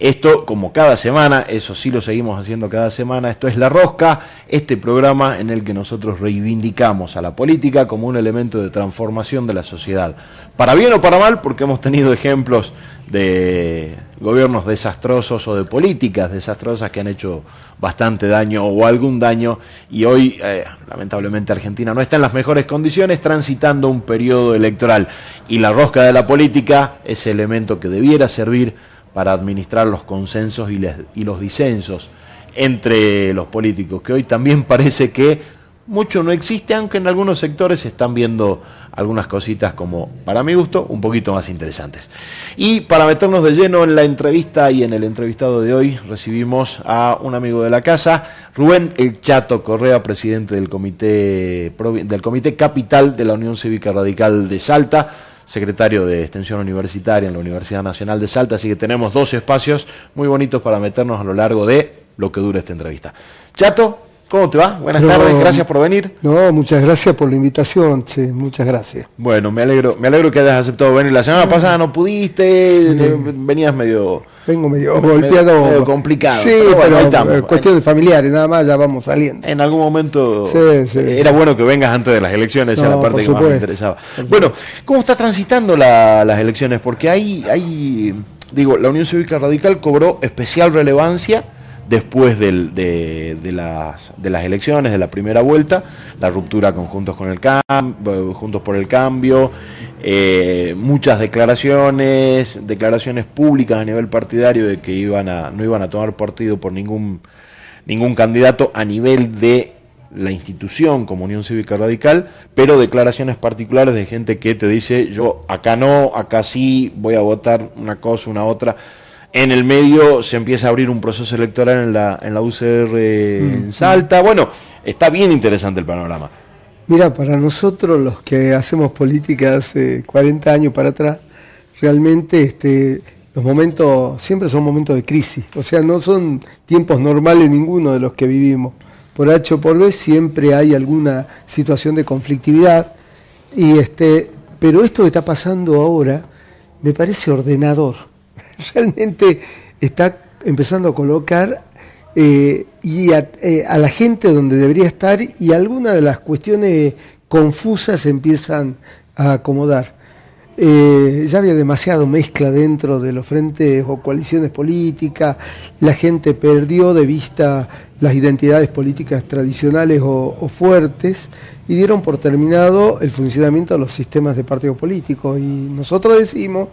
Esto, como cada semana, eso sí lo seguimos haciendo cada semana, esto es La Rosca, este programa en el que nosotros reivindicamos a la política como un elemento de transformación de la sociedad. Para bien o para mal, porque hemos tenido ejemplos de gobiernos desastrosos o de políticas desastrosas que han hecho bastante daño o algún daño y hoy eh, lamentablemente Argentina no está en las mejores condiciones transitando un periodo electoral y la rosca de la política es el elemento que debiera servir para administrar los consensos y, y los disensos entre los políticos que hoy también parece que mucho no existe, aunque en algunos sectores se están viendo algunas cositas como, para mi gusto, un poquito más interesantes. Y para meternos de lleno en la entrevista y en el entrevistado de hoy, recibimos a un amigo de la casa, Rubén El Chato Correa, presidente del Comité, del Comité Capital de la Unión Cívica Radical de Salta secretario de Extensión Universitaria en la Universidad Nacional de Salta, así que tenemos dos espacios muy bonitos para meternos a lo largo de lo que dura esta entrevista. Chato, ¿Cómo te va? Buenas tardes, gracias por venir. No, muchas gracias por la invitación, che, muchas gracias. Bueno, me alegro, me alegro que hayas aceptado venir. La semana pasada no pudiste, venías medio vengo medio golpeado. Medio complicado. Sí, pero, eh, cuestiones familiares, nada más, ya vamos saliendo. En algún momento era bueno que vengas antes de las elecciones, esa la parte que más me interesaba. Bueno, ¿cómo está transitando las elecciones? Porque hay, hay, digo, la Unión Cívica Radical cobró especial relevancia después de, las, de las elecciones, de la primera vuelta, la ruptura con Juntos, con el Cambio, Juntos por el Cambio, eh, muchas declaraciones, declaraciones públicas a nivel partidario de que iban a, no iban a tomar partido por ningún, ningún candidato a nivel de la institución como Unión Cívica Radical, pero declaraciones particulares de gente que te dice yo acá no, acá sí, voy a votar una cosa, una otra. En el medio se empieza a abrir un proceso electoral en la, en la UCR en mm. Salta. Bueno, está bien interesante el panorama. Mira, para nosotros los que hacemos política hace 40 años para atrás, realmente este, los momentos siempre son momentos de crisis. O sea, no son tiempos normales ninguno de los que vivimos. Por H o por B siempre hay alguna situación de conflictividad. Y este, pero esto que está pasando ahora me parece ordenador realmente está empezando a colocar eh, y eh, a, la gente donde debería estar y algunas de las cuestiones confusas empiezan a acomodar. Eh, ya había demasiado mezcla dentro de los frentes o coaliciones políticas, la gente perdió de vista las identidades políticas tradicionales o, o fuertes y dieron por terminado el funcionamiento de los sistemas de partidos políticos. Y nosotros decimos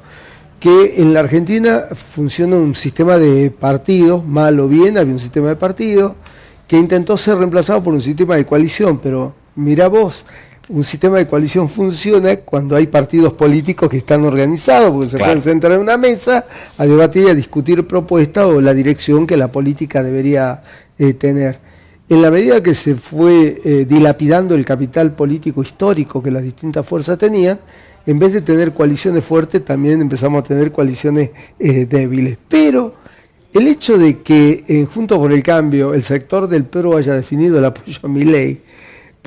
que en la Argentina funciona un sistema de partidos, mal o bien, había un sistema de partidos, que intentó ser reemplazado por un sistema de coalición, pero mira vos, un sistema de coalición funciona cuando hay partidos políticos que están organizados, porque se pueden sentar en una mesa a debatir y a discutir propuestas o la dirección que la política debería eh, tener. En la medida que se fue eh, dilapidando el capital político histórico que las distintas fuerzas tenían, en vez de tener coaliciones fuertes, también empezamos a tener coaliciones eh, débiles. Pero el hecho de que eh, Junto por el Cambio el sector del PRO haya definido el apoyo a mi ley,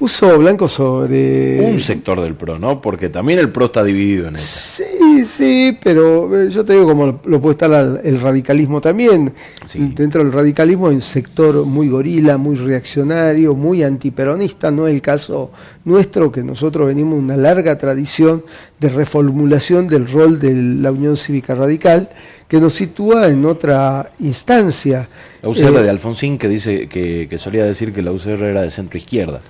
puso blanco sobre... Un sector del PRO, ¿no? Porque también el PRO está dividido en eso. Sí, sí, pero eh, yo te digo como lo puede estar el radicalismo también. Dentro del radicalismo hay un sector muy gorila, muy reaccionario, muy antiperonista, no es el caso nuestro, que nosotros venimos una larga tradición de reformulación del rol de la Unión Cívica Radical, que nos sitúa en otra instancia. La UCR eh, de Alfonsín, que dice que, que solía decir que la UCR era de centro izquierda.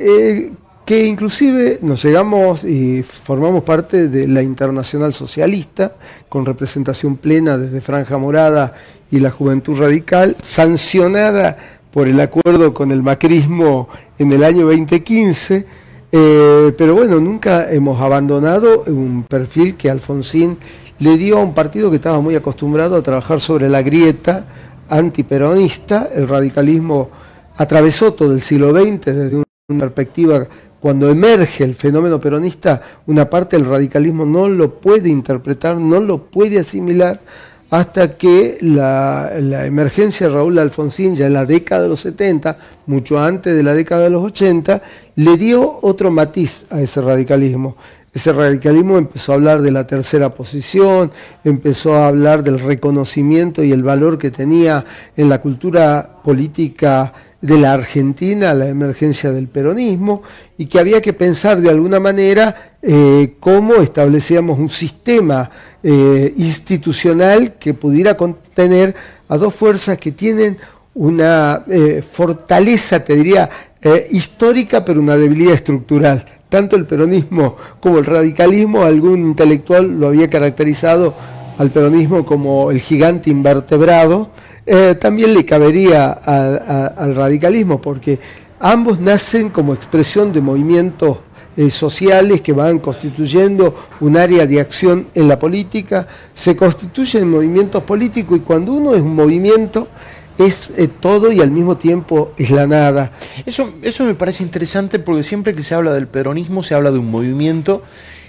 Eh, que inclusive nos llegamos y formamos parte de la Internacional Socialista, con representación plena desde Franja Morada y la Juventud Radical, sancionada por el acuerdo con el macrismo en el año 2015, eh, pero bueno, nunca hemos abandonado un perfil que Alfonsín le dio a un partido que estaba muy acostumbrado a trabajar sobre la grieta antiperonista, el radicalismo atravesó todo el siglo XX desde un una perspectiva, cuando emerge el fenómeno peronista, una parte del radicalismo no lo puede interpretar, no lo puede asimilar, hasta que la, emergencia de Raúl Alfonsín, ya en la década de los 70, mucho antes de la década de los 80, le dio otro matiz a ese radicalismo. ese radicalismo empezó a hablar de la tercera posición, empezó a hablar del reconocimiento y el valor que tenía en la cultura política de la Argentina la emergencia del peronismo y que había que pensar de alguna manera eh, cómo establecíamos un sistema eh, institucional que pudiera contener a dos fuerzas que tienen una eh, fortaleza, te diría, histórica, pero una debilidad estructural. Tanto el peronismo como el radicalismo, algún intelectual lo había caracterizado al peronismo como el gigante invertebrado, eh, también le cabería al radicalismo, porque ambos nacen como expresión de movimientos eh, sociales que van constituyendo un área de acción en la política, se constituyen movimientos políticos y cuando uno es un movimiento es eh, todo y al mismo tiempo es la nada. Eso, eso me parece interesante porque siempre que se habla del peronismo se habla de un movimiento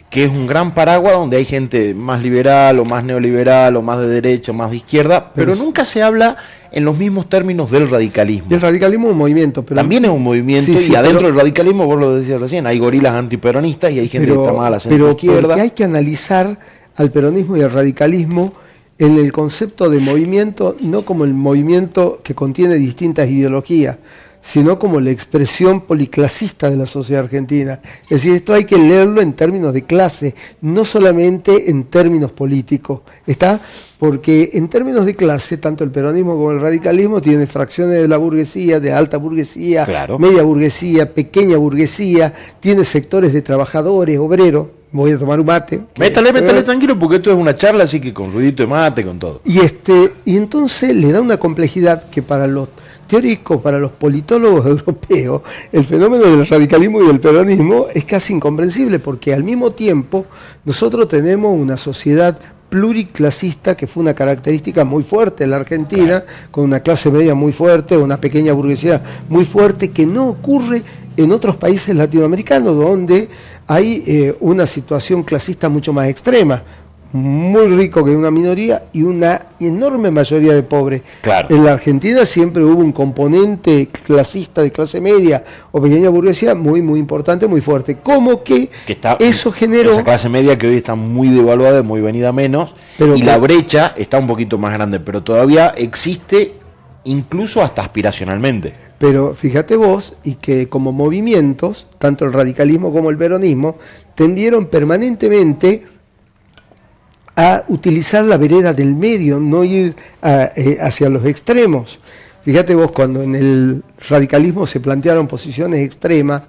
que es un gran paraguas donde hay gente más liberal o más neoliberal o más de derecha o más de izquierda, pero, nunca se habla en los mismos términos del radicalismo. el radicalismo es un movimiento, pero también es un movimiento y adentro del radicalismo, vos lo decías recién, hay gorilas antiperonistas y hay gente que está más a la centro izquierda. Pero hay que analizar al peronismo y al radicalismo en el concepto de movimiento, no como el movimiento que contiene distintas ideologías, sino como la expresión policlasista de la sociedad argentina. Es decir, esto hay que leerlo en términos de clase, no solamente en términos políticos. ¿Está? Porque en términos de clase, tanto el peronismo como el radicalismo tienen fracciones de la burguesía, de alta burguesía, media burguesía, pequeña burguesía, tiene sectores de trabajadores, obreros, voy a tomar un mate. Métale, métale tranquilo, porque esto es una charla, así que con ruidito de mate, con todo. Y este, y entonces le da una complejidad que para los teórico para los politólogos europeos, el fenómeno del radicalismo y del peronismo es casi incomprensible, porque al mismo tiempo nosotros tenemos una sociedad pluriclasista, que fue una característica muy fuerte en la Argentina, con una clase media muy fuerte, una pequeña burguesía muy fuerte, que no ocurre en otros países latinoamericanos, donde hay eh, una situación clasista mucho más extrema muy rico que una minoría y una enorme mayoría de pobres. En la Argentina siempre hubo un componente clasista de clase media o pequeña burguesía muy, muy importante, muy fuerte. Como que, eso generó... Esa clase media que hoy está muy devaluada, muy venida menos, y la brecha está un poquito más grande, pero todavía existe incluso hasta aspiracionalmente. Pero fíjate vos, y que como movimientos, tanto el radicalismo como el peronismo, tendieron permanentemente a utilizar la vereda del medio, no ir eh, hacia los extremos. Fíjate vos, cuando en el radicalismo se plantearon posiciones extremas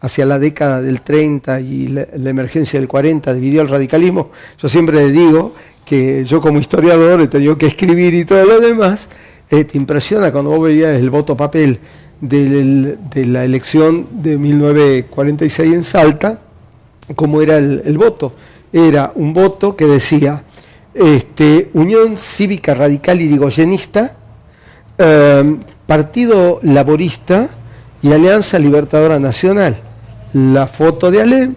hacia la década del 30 y la, emergencia del 40 dividió el radicalismo, yo siempre le digo que yo como historiador he tenido que escribir y todo lo demás, eh, te impresiona cuando vos veías el voto papel de la elección de 1946 en Salta, cómo era el voto era un voto que decía este, Unión Cívica Radical Irigoyenista, em, Partido Laborista y Alianza Libertadora Nacional. La foto de Alem,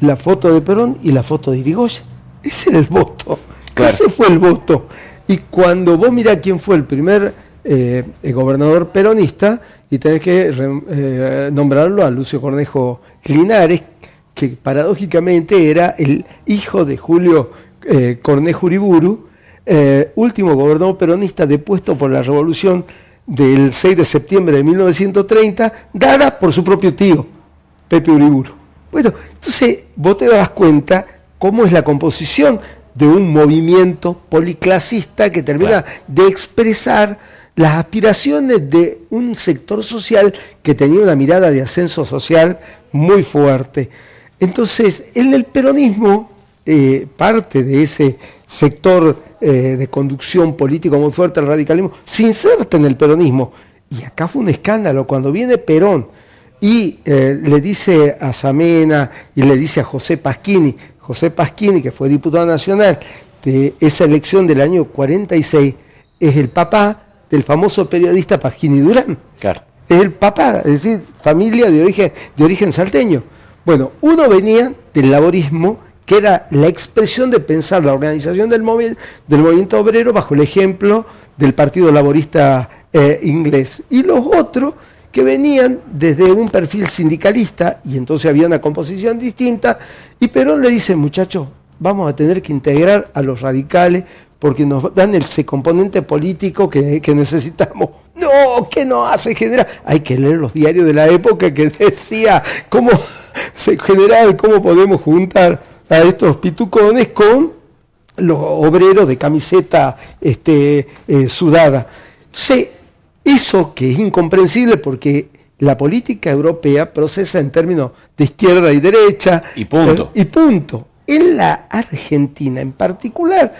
la foto de Perón y la foto de Irigoyen. Ese era el voto. Ese fue el voto. Y cuando vos mirás quién fue el primer eh, gobernador peronista, y tenés que eh, nombrarlo a Lucio Cornejo Linares, que paradójicamente era el hijo de Julio eh, Cornejo Uriburu, eh, último gobernador peronista depuesto por la revolución del 6 de septiembre de 1930, dada por su propio tío, Pepe Uriburu. Bueno, entonces vos te das cuenta cómo es la composición de un movimiento policlasista que termina de expresar las aspiraciones de un sector social que tenía una mirada de ascenso social muy fuerte. Entonces, en el peronismo, eh, parte de ese sector eh, de conducción político muy fuerte, el radicalismo, se inserta en el peronismo. Y acá fue un escándalo cuando viene Perón y eh, le dice a Samena y le dice a José Pasquini, José Pasquini, que fue diputado nacional de esa elección del año 46, es el papá del famoso periodista Pasquini Durán. Claro. Es el papá, es decir, familia de origen, de origen salteño. Bueno, uno venía del laborismo, que era la expresión de pensar la organización del, del movimiento obrero bajo el ejemplo del Partido Laborista eh, inglés. Y los otros que venían desde un perfil sindicalista y entonces había una composición distinta y Perón le dice, muchachos, vamos a tener que integrar a los radicales porque nos dan ese componente político que, necesitamos. No, ¿qué no hace general? Hay que leer los diarios de la época que decía cómo, general, cómo podemos juntar a estos pitucones con los obreros de camiseta este, eh, sudada. Entonces, eso que es incomprensible porque la política europea procesa en términos de izquierda y derecha. Y punto. Eh, y punto. En la Argentina en particular,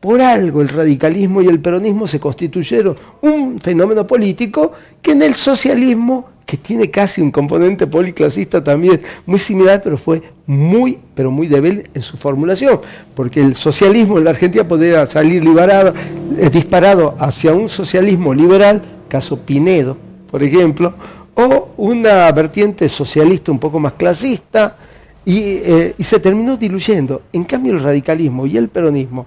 por algo el radicalismo y el peronismo se constituyeron un fenómeno político que en el socialismo, que tiene casi un componente policlasista también muy similar, pero fue muy, pero muy débil en su formulación, porque el socialismo en la Argentina podía salir liberado, eh, disparado hacia un socialismo liberal, caso Pinedo, por ejemplo, o una vertiente socialista un poco más clasista, y, eh, y se terminó diluyendo. En cambio, el radicalismo y el peronismo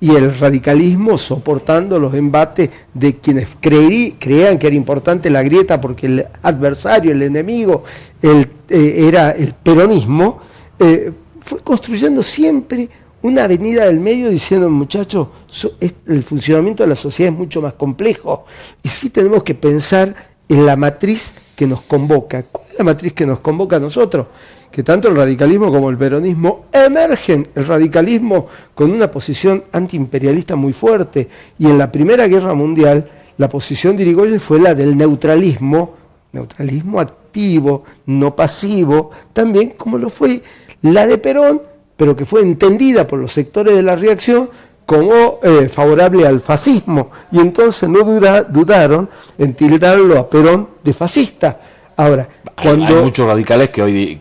y el radicalismo soportando los embates de quienes creían que era importante la grieta porque el adversario, el enemigo, el, eh, era el peronismo, eh, fue construyendo siempre una avenida del medio diciendo, muchachos, el funcionamiento de la sociedad es mucho más complejo y sí tenemos que pensar en la matriz que nos convoca. ¿Cuál es la matriz que nos convoca a nosotros? Que tanto el radicalismo como el peronismo emergen, el radicalismo con una posición antiimperialista muy fuerte, y en la Primera Guerra Mundial la posición de Irigoyen fue la del neutralismo, neutralismo activo, no pasivo, también como lo fue la de Perón, pero que fue entendida por los sectores de la reacción como eh, favorable al fascismo, y entonces no dudaron en tildarlo a Perón de fascista. Ahora, cuando, hay, muchos radicales que hoy,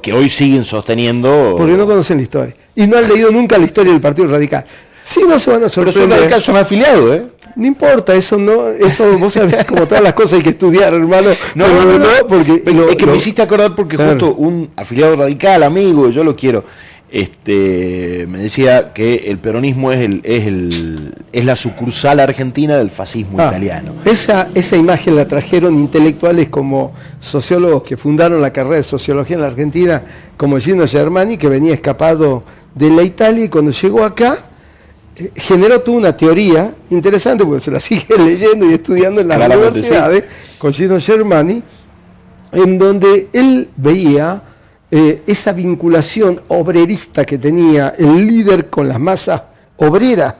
que, hoy siguen sosteniendo. Porque no conocen la historia. Y no han leído nunca la historia del Partido Radical. Sí, no se van a sorprender. Pero radicales son afiliados, ¿eh? No importa, eso no, eso vos sabés, como todas las cosas hay que estudiar, hermano. No, no, no, porque. es que me hiciste acordar porque justo un afiliado radical, amigo, yo lo quiero este, me decía que el peronismo es, el, es, el, es la sucursal argentina del fascismo ah, italiano. Esa, esa imagen la trajeron intelectuales como sociólogos que fundaron la carrera de sociología en la Argentina, como Gino Germani, que venía escapado de la Italia y cuando llegó acá eh, generó toda una teoría interesante, porque se la sigue leyendo y estudiando en las universidades, con Gino Germani, en donde él veía eh, esa vinculación obrerista que tenía el líder con las masas obreras.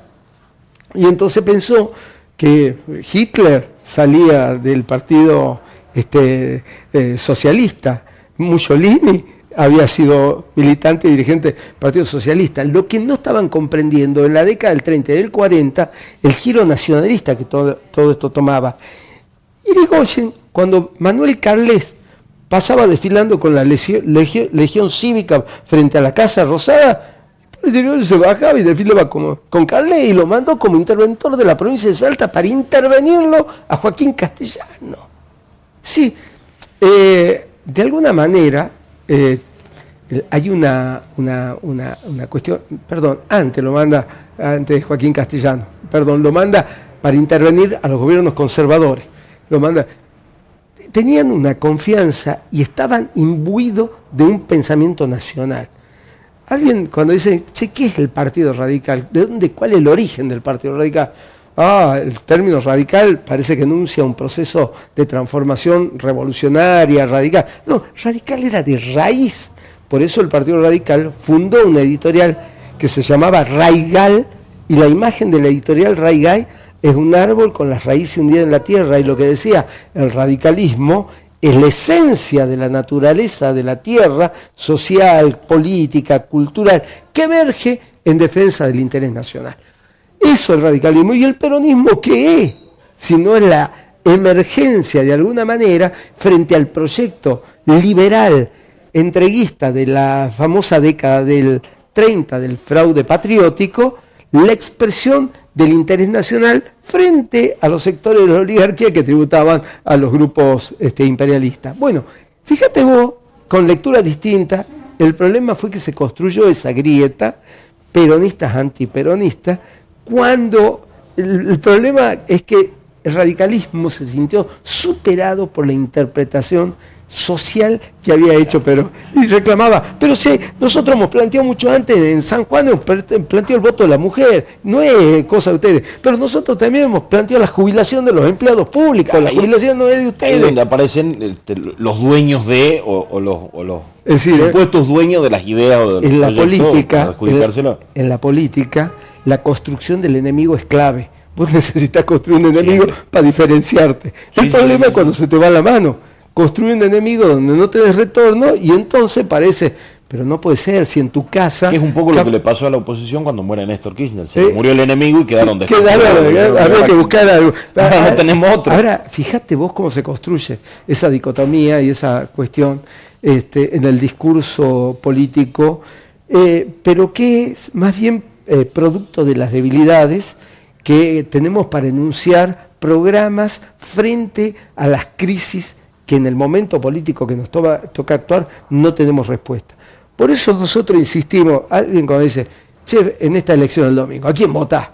Y entonces pensó que Hitler salía del partido este, eh, socialista, Mussolini había sido militante y dirigente del Partido Socialista. Lo que no estaban comprendiendo en la década del 30 y del 40, el giro nacionalista que todo, todo esto tomaba. Irigoyen, cuando Manuel Carles pasaba desfilando con la legión, cívica frente a la Casa Rosada, el se bajaba y desfilaba como, con Carle y lo mandó como interventor de la provincia de Salta para intervenirlo a Joaquín Castellano. Sí, eh, de alguna manera eh, hay una, una, una, cuestión, perdón, antes lo manda, antes Joaquín Castellano, perdón, lo manda para intervenir a los gobiernos conservadores. Lo manda, tenían una confianza y estaban imbuidos de un pensamiento nacional. Alguien cuando dice, che, ¿qué es el Partido Radical? ¿De dónde, cuál es el origen del Partido Radical? Ah, el término radical parece que enuncia un proceso de transformación revolucionaria, radical. No, radical era de raíz. Por eso el Partido Radical fundó una editorial que se llamaba Raigal y la imagen de la editorial Raigal es un árbol con las raíces hundidas en la tierra y lo que decía el radicalismo es la esencia de la naturaleza de la tierra, social, política, cultural, que emerge en defensa del interés nacional. Eso es el radicalismo. ¿Y el peronismo qué es? Si no es la emergencia de alguna manera frente al proyecto liberal entreguista de la famosa década del 30 del fraude patriótico, la expresión del interés nacional frente a los sectores de la oligarquía que tributaban a los grupos este, imperialistas. Bueno, fíjate vos, con lectura distinta, el problema fue que se construyó esa grieta, peronistas antiperonistas, cuando el, problema es que el radicalismo se sintió superado por la interpretación social que había hecho pero y reclamaba pero sí nosotros hemos planteado mucho antes en San Juan hemos planteado el voto de la mujer no es cosa de ustedes pero nosotros también hemos planteado la jubilación de los empleados públicos la jubilación no es de ustedes. ahí donde aparecen este, los dueños de o, los, supuestos dueños de las ideas o de en la política en, en la política la construcción del enemigo es clave. Vos necesitas construir un enemigo para diferenciarte. El problema es cuando se te va la mano construye un enemigo donde no te des retorno y entonces parece, pero no puede ser, si en tu casa... es un poco lo que le pasó a la oposición cuando muere Néstor Kirchner. Se murió el enemigo y quedaron Quedaron, había que buscar algo. no tenemos otro. Ahora, fíjate vos cómo se construye esa dicotomía y esa cuestión este, en el discurso político, eh, pero que es más bien eh, producto de las debilidades que tenemos para enunciar programas frente a las crisis que en el momento político que nos toca actuar no tenemos respuesta. Por eso nosotros insistimos, alguien cuando dice, che, en esta elección del domingo, ¿a quién votás?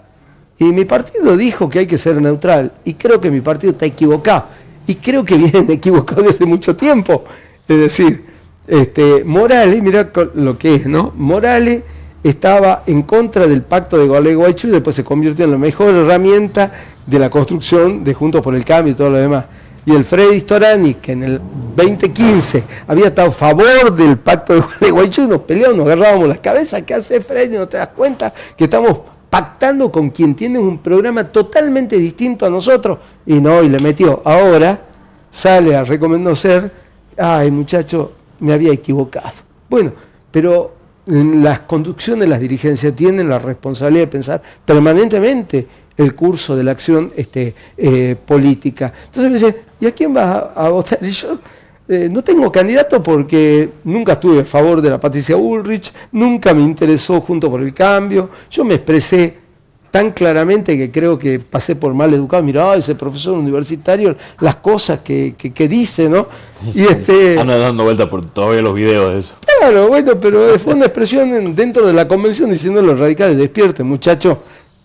Y mi partido dijo que hay que ser neutral, y creo que mi partido está equivocado, y creo que viene equivocado desde mucho tiempo. Es decir, este, Morales, mira lo que es, ¿no? Morales estaba en contra del pacto de Gualeguaychú y después se convirtió en la mejor herramienta de la construcción de Juntos por el Cambio y todo lo demás y el Freddy Storani, que en el 2015 había estado a favor del pacto de Guaychú, nos peleamos, nos agarrábamos las cabezas. ¿Qué hace Freddy? ¿No te das cuenta que estamos pactando con quien tiene un programa totalmente distinto a nosotros? Y no, y le metió. Ahora sale a reconocer, ay muchacho, me había equivocado. Bueno, pero las conducciones las dirigencias tienen la responsabilidad de pensar permanentemente el curso de la acción este, eh, política. Entonces me dice, ¿y a quién vas a, votar? Y yo eh, no tengo candidato porque nunca estuve a favor de la Patricia Ulrich, nunca me interesó junto por el cambio, yo me expresé tan claramente que creo que pasé por mal educado, mira, ese profesor universitario, las cosas que, que, dice, ¿no? Y este... Anda dando vueltas por todavía los videos de eso. Claro, bueno, pero fue una expresión dentro de la convención diciendo a los radicales, despierten muchachos,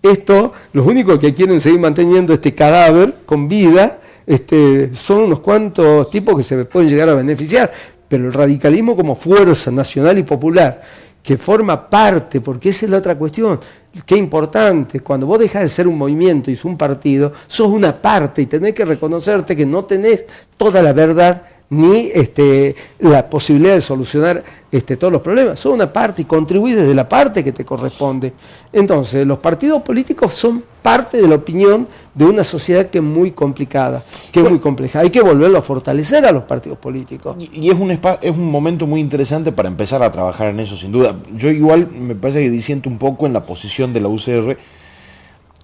esto, los únicos que quieren seguir manteniendo este cadáver con vida, este, son unos cuantos tipos que se pueden llegar a beneficiar, pero el radicalismo como fuerza nacional y popular, que forma parte, porque esa es la otra cuestión, qué importante, cuando vos dejas de ser un movimiento y sos un partido, sos una parte y tenés que reconocerte que no tenés toda la verdad ni este, la posibilidad de solucionar este, todos los problemas. Son una parte y contribuís desde la parte que te corresponde. Entonces, los partidos políticos son parte de la opinión de una sociedad que es muy complicada, que es muy compleja. Hay que volverlo a fortalecer a los partidos políticos. Y, es, un es un momento muy interesante para empezar a trabajar en eso, sin duda. Yo igual me parece que disiento un poco en la posición de la UCR.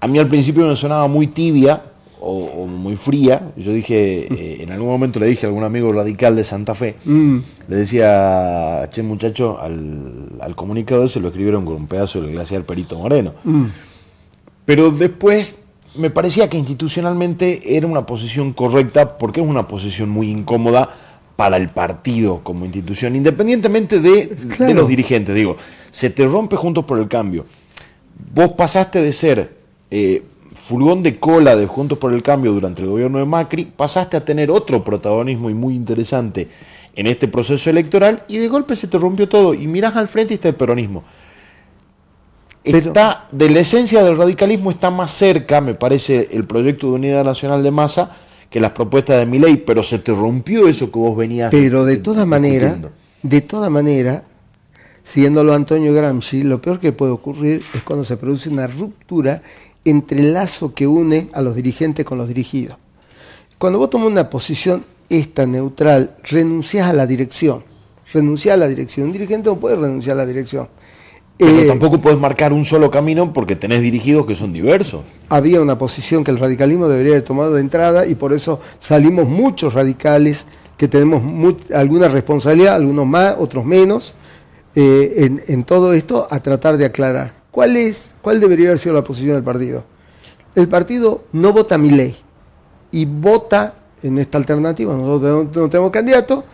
A mí al principio me sonaba muy tibia, o, muy fría. Yo dije, eh, en algún momento le dije a algún amigo radical de Santa Fe, mm. le decía, che muchacho, al, al comunicador se lo escribieron con un pedazo del glaciar Perito Moreno. Mm. Pero después me parecía que institucionalmente era una posición correcta porque es una posición muy incómoda para el partido como institución, independientemente de, de los dirigentes. Digo, se te rompe juntos por el cambio. Vos pasaste de ser eh, furgón de cola de Juntos por el Cambio durante el gobierno de Macri, pasaste a tener otro protagonismo y muy interesante en este proceso electoral y de golpe se te rompió todo y miras al frente y está el peronismo. Está, de la esencia del radicalismo está más cerca, me parece, el proyecto de unidad nacional de masa que las propuestas de mi ley, pero se te rompió eso que vos venías. Pero de todas maneras, de toda manera, siguiéndolo a Antonio Gramsci, lo peor que puede ocurrir es cuando se produce una ruptura entre el lazo que une a los dirigentes con los dirigidos. Cuando vos tomas una posición esta neutral, renunciás a la dirección. Renunciás a la dirección. Un dirigente no puede renunciar a la dirección. Pero eh, tampoco puedes marcar un solo camino porque tenés dirigidos que son diversos. Había una posición que el radicalismo debería haber tomado de entrada y por eso salimos muchos radicales que tenemos alguna responsabilidad, algunos más, otros menos, eh, en, en todo esto a tratar de aclarar. ¿Cuál, es, ¿Cuál debería haber sido la posición del partido? El partido no vota mi ley y vota en esta alternativa, nosotros no tenemos candidato,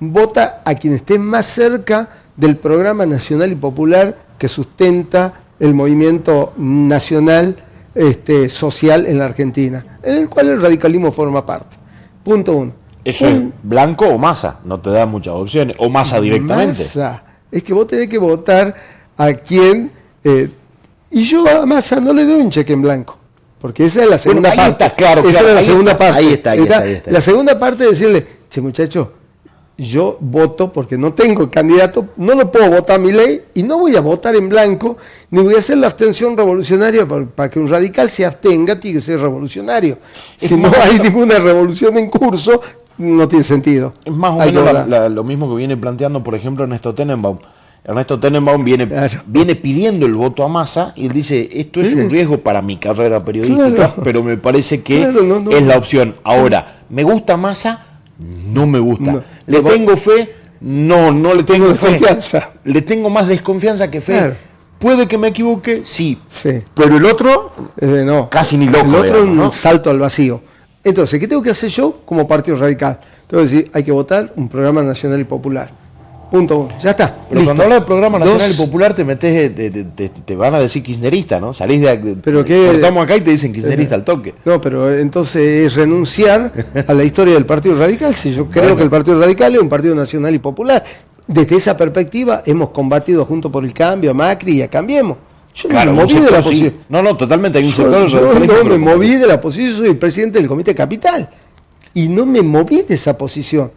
vota a quien esté más cerca del programa nacional y popular que sustenta el movimiento nacional este, social en la Argentina, en el cual el radicalismo forma parte. Punto uno. ¿Eso es blanco o masa? No te da muchas opciones. ¿O masa directamente? Masa. Es que vos tenés que votar a quien... Eh, y yo a masa no le doy un cheque en blanco. Porque esa es la segunda parte. claro, esa es la segunda está, parte. Ahí está, ahí está, ahí está. La segunda parte es decirle, che muchacho, yo voto porque no tengo candidato, no lo puedo votar a mi ley y no voy a votar en blanco, ni voy a hacer la abstención revolucionaria para, que un radical se abstenga, tiene que ser revolucionario. si no hay ninguna revolución en curso, no tiene sentido. Es más o menos lo mismo que viene planteando, por ejemplo, Ernesto Tenenbaum. Ernesto Tenenbaum viene, viene pidiendo el voto a masa y él dice, esto es un riesgo para mi carrera periodística, pero me parece que es la opción. Ahora, ¿me gusta masa? No me gusta. ¿Le tengo fe? No, no le tengo, desconfianza. Le tengo más desconfianza que fe. ¿Puede que me equivoque? Sí. sí. Pero el otro, eh, no. Casi ni loco. El otro es un salto al vacío. Entonces, ¿qué tengo que hacer yo como Partido Radical? Tengo que decir, hay que votar un programa nacional y popular Punto uno. Ya está. Pero cuando hablas del programa nacional y popular te metes, te, van a decir kirchnerista, ¿no? Salís de. Pero que. Estamos acá y te dicen kirchnerista al toque. No, pero entonces es renunciar a la historia del Partido Radical. Si yo creo que el Partido Radical es un partido nacional y popular. Desde esa perspectiva hemos combatido junto por el cambio a Macri y a Cambiemos. Yo no me moví de la posición. No, no, totalmente. Hay un sector yo no me moví de la posición, soy el presidente del Comité Capital. Y no me moví de esa posición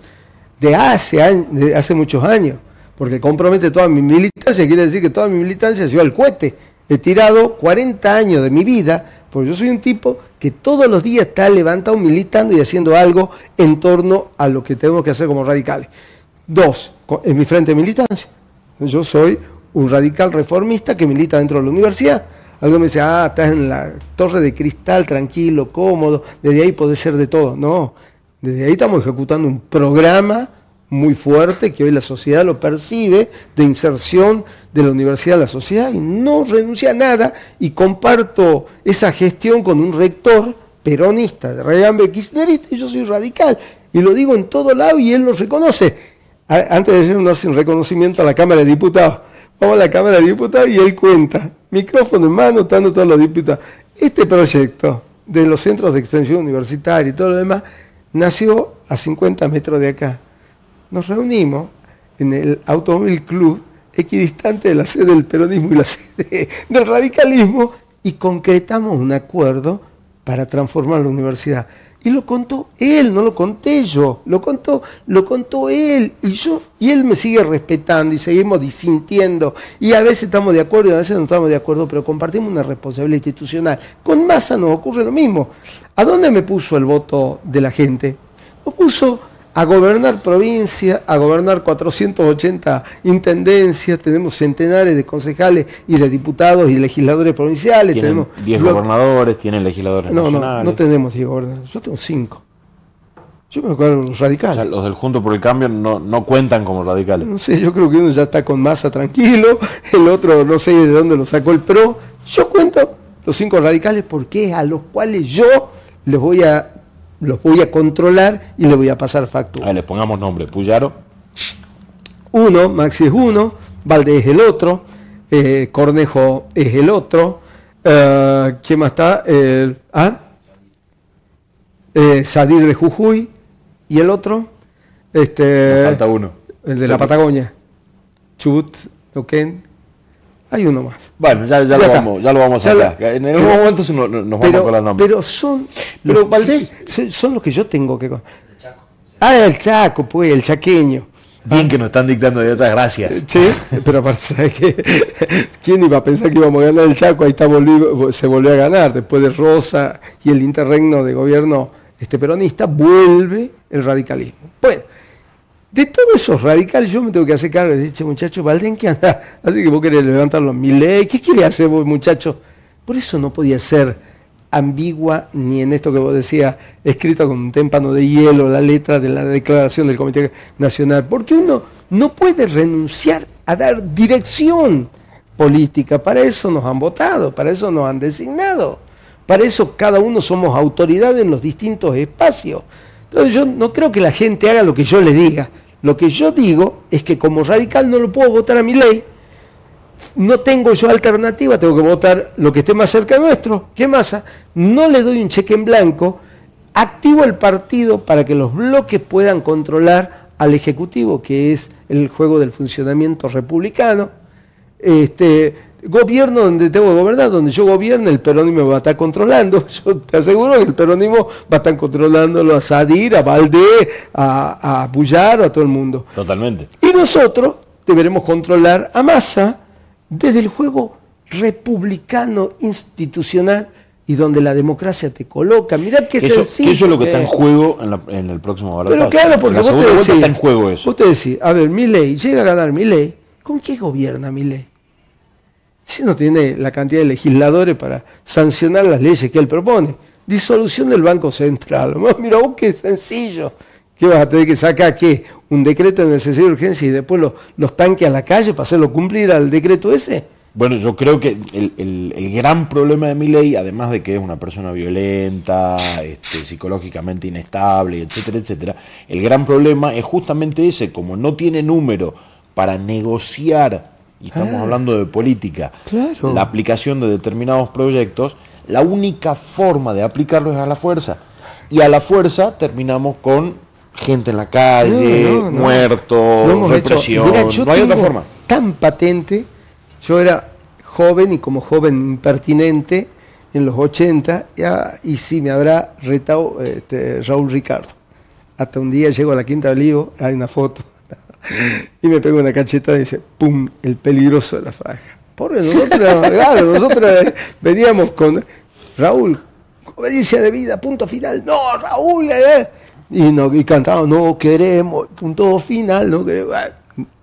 de hace, de hace muchos años, porque compromete toda mi militancia, quiere decir que toda mi militancia se va al cohete. He tirado 40 años de mi vida, porque yo soy un tipo que todos los días está levantado, militando y haciendo algo en torno a lo que tenemos que hacer como radicales. Dos, en mi frente de militancia. Yo soy un radical reformista que milita dentro de la universidad. Algo me dice, ah, estás en la torre de cristal, tranquilo, cómodo, desde ahí puede ser de todo. No, desde ahí estamos ejecutando un programa muy fuerte que hoy la sociedad lo percibe de inserción de la universidad a la sociedad y no renuncia a nada y comparto esa gestión con un rector peronista de Regambe kirchnerista y yo soy radical y lo digo en todo lado y él lo reconoce. Antes de ayer uno hace un reconocimiento a la Cámara de Diputados. Vamos a la Cámara de Diputados y él cuenta, micrófono en mano, estando todos los diputados. Este proyecto de los centros de extensión universitaria y todo lo demás nació a 50 metros de acá. Nos reunimos en el Automóvil Club, equidistante de la sede del peronismo y la sede del radicalismo, y concretamos un acuerdo para transformar la universidad. Y lo contó él, no lo conté yo, lo contó, lo contó él, y yo, y él me sigue respetando y seguimos disintiendo, y a veces estamos de acuerdo y a veces no estamos de acuerdo, pero compartimos una responsabilidad institucional. Con masa nos ocurre lo mismo. ¿A dónde me puso el voto de la gente? Lo puso a gobernar provincia, a gobernar 480 intendencias, tenemos centenares de concejales y de diputados y legisladores provinciales. tenemos 10 gobernadores, tienen legisladores no, No, no tenemos 10 gobernadores, yo tengo 5. Yo me acuerdo los radicales. los del Junto por el Cambio no, no cuentan como radicales. No sé, yo creo que uno ya está con masa tranquilo, el otro no sé de dónde lo sacó el PRO. Yo cuento los cinco radicales porque es a los cuales yo les voy a los voy a controlar y le voy a pasar factura. A les pongamos nombre, Puyaro. Uno, Maxi es uno, Valdés es el otro, eh, Cornejo es el otro, eh, ¿quién más está? ¿ah? Eh, Sadir de Jujuy y el otro, este, falta uno. El de la Patagonia, Chubut, Oquén, hay uno más. Bueno, ya, ya, lo, vamos, ya lo vamos a hacer. En algún momento nos, nos vamos con la nombre. Pero son. Pero Valdés. Son los que yo tengo que. Ah, el Chaco, pues, el chaqueño. Bien que nos están dictando de otras gracias. Sí, pero aparte, ¿sabes qué? ¿Quién iba a pensar que íbamos a ganar el Chaco? Ahí está se volvió a ganar. Después de Rosa y el interregno de gobierno este peronista, vuelve el radicalismo. Bueno, de todos esos radicales, yo me tengo que hacer cargo decir, che, muchacho, Valdén, ¿qué anda? Así que vos querés levantarlo mi ley, ¿qué quiere hacer vos, muchacho? Por eso no podía ser ambigua ni en esto que vos decías, escrito con un témpano de hielo, la letra de la declaración del Comité Nacional, porque uno no puede renunciar a dar dirección política, para eso nos han votado, para eso nos han designado, para eso cada uno somos autoridad en los distintos espacios. Entonces yo no creo que la gente haga lo que yo le diga. Lo que yo digo es que como radical no lo puedo votar a mi ley, no tengo yo alternativa, tengo que votar lo que esté más cerca nuestro. ¿Qué masa? No le doy un cheque en blanco, activo el partido para que los bloques puedan controlar al Ejecutivo, que es el juego del funcionamiento republicano. Este, gobierno donde tengo que gobernar, donde yo gobierne, el peronismo va a estar controlando. Yo te aseguro que el peronismo va a estar controlándolo a Sadir, a Valdés, a, a Bullar, a todo el mundo. Totalmente. Y nosotros deberemos controlar a Massa desde el juego republicano institucional y donde la democracia te coloca. Mirá qué Eso, sencillo. eso es lo que está en juego en, la- en el próximo balotaje. Pero claro, porque vos te decís, está en juego eso. Vos te decís, a ver, mi ley, llega a ganar mi ley, ¿con qué gobierna mi ley? Si no tiene la cantidad de legisladores para sancionar las leyes que él propone. Disolución del Banco Central. Mira vos qué sencillo. ¿Qué vas a tener que sacar? ¿Qué? ¿Un decreto de necesidad de urgencia y después los, tanques a la calle para hacerlo cumplir al decreto ese? Bueno, yo creo que el, el- el gran problema de Milei, además de que es una persona violenta, este, psicológicamente inestable, etcétera, etcétera, el gran problema es justamente ese, como no tiene número para negociar, y estamos Ah. hablando de política, Claro. la aplicación de determinados proyectos, la única forma de aplicarlo es a la fuerza. Y a la fuerza terminamos con gente en la calle, No, no, no. muertos, hecho. represión, yo no hay otra tengo forma. Tan patente, yo era joven y como joven impertinente en los 80, ya, y sí me habrá retado este, Raúl Ricardo. Hasta un día llego a la Quinta de Olivo, hay una foto, y me pego una cachetada y dice, ¡pum! El peligroso de la franja. Pobre, nosotros, nosotros eh, veníamos con Raúl, obediencia de vida, punto final. No, Raúl, eh. Y, no, y cantábamos, no queremos, punto final, no queremos.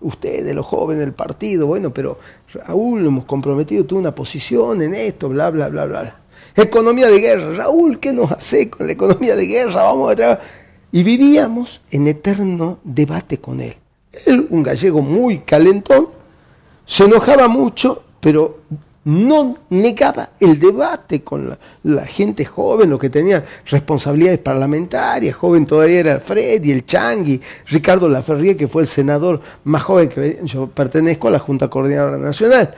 Ustedes, los jóvenes del partido, bueno, pero Raúl, hemos comprometido toda una posición en esto, bla, bla, bla, bla. Economía de guerra, Raúl, ¿qué nos hace con la economía de guerra? Vamos a tra-". Y vivíamos en eterno debate con él. Un gallego muy calentón, se enojaba mucho, pero no negaba el debate con la, gente joven, los que tenían responsabilidades parlamentarias. Joven todavía era Freddy, el Changui, Ricardo Laferrier, que fue el senador más joven que yo pertenezco a la Junta Coordinadora Nacional.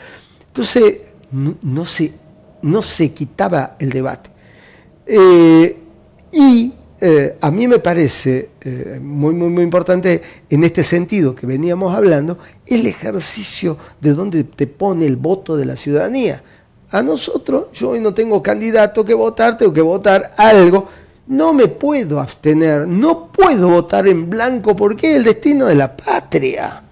Entonces, no, no se, no se quitaba el debate. Eh, y eh, a mí me parece eh, muy, muy, muy importante en este sentido que veníamos hablando, el ejercicio de donde te pone el voto de la ciudadanía. A nosotros, yo hoy no tengo candidato que votar, tengo que votar algo. No me puedo abstener, no puedo votar en blanco porque es el destino de la patria.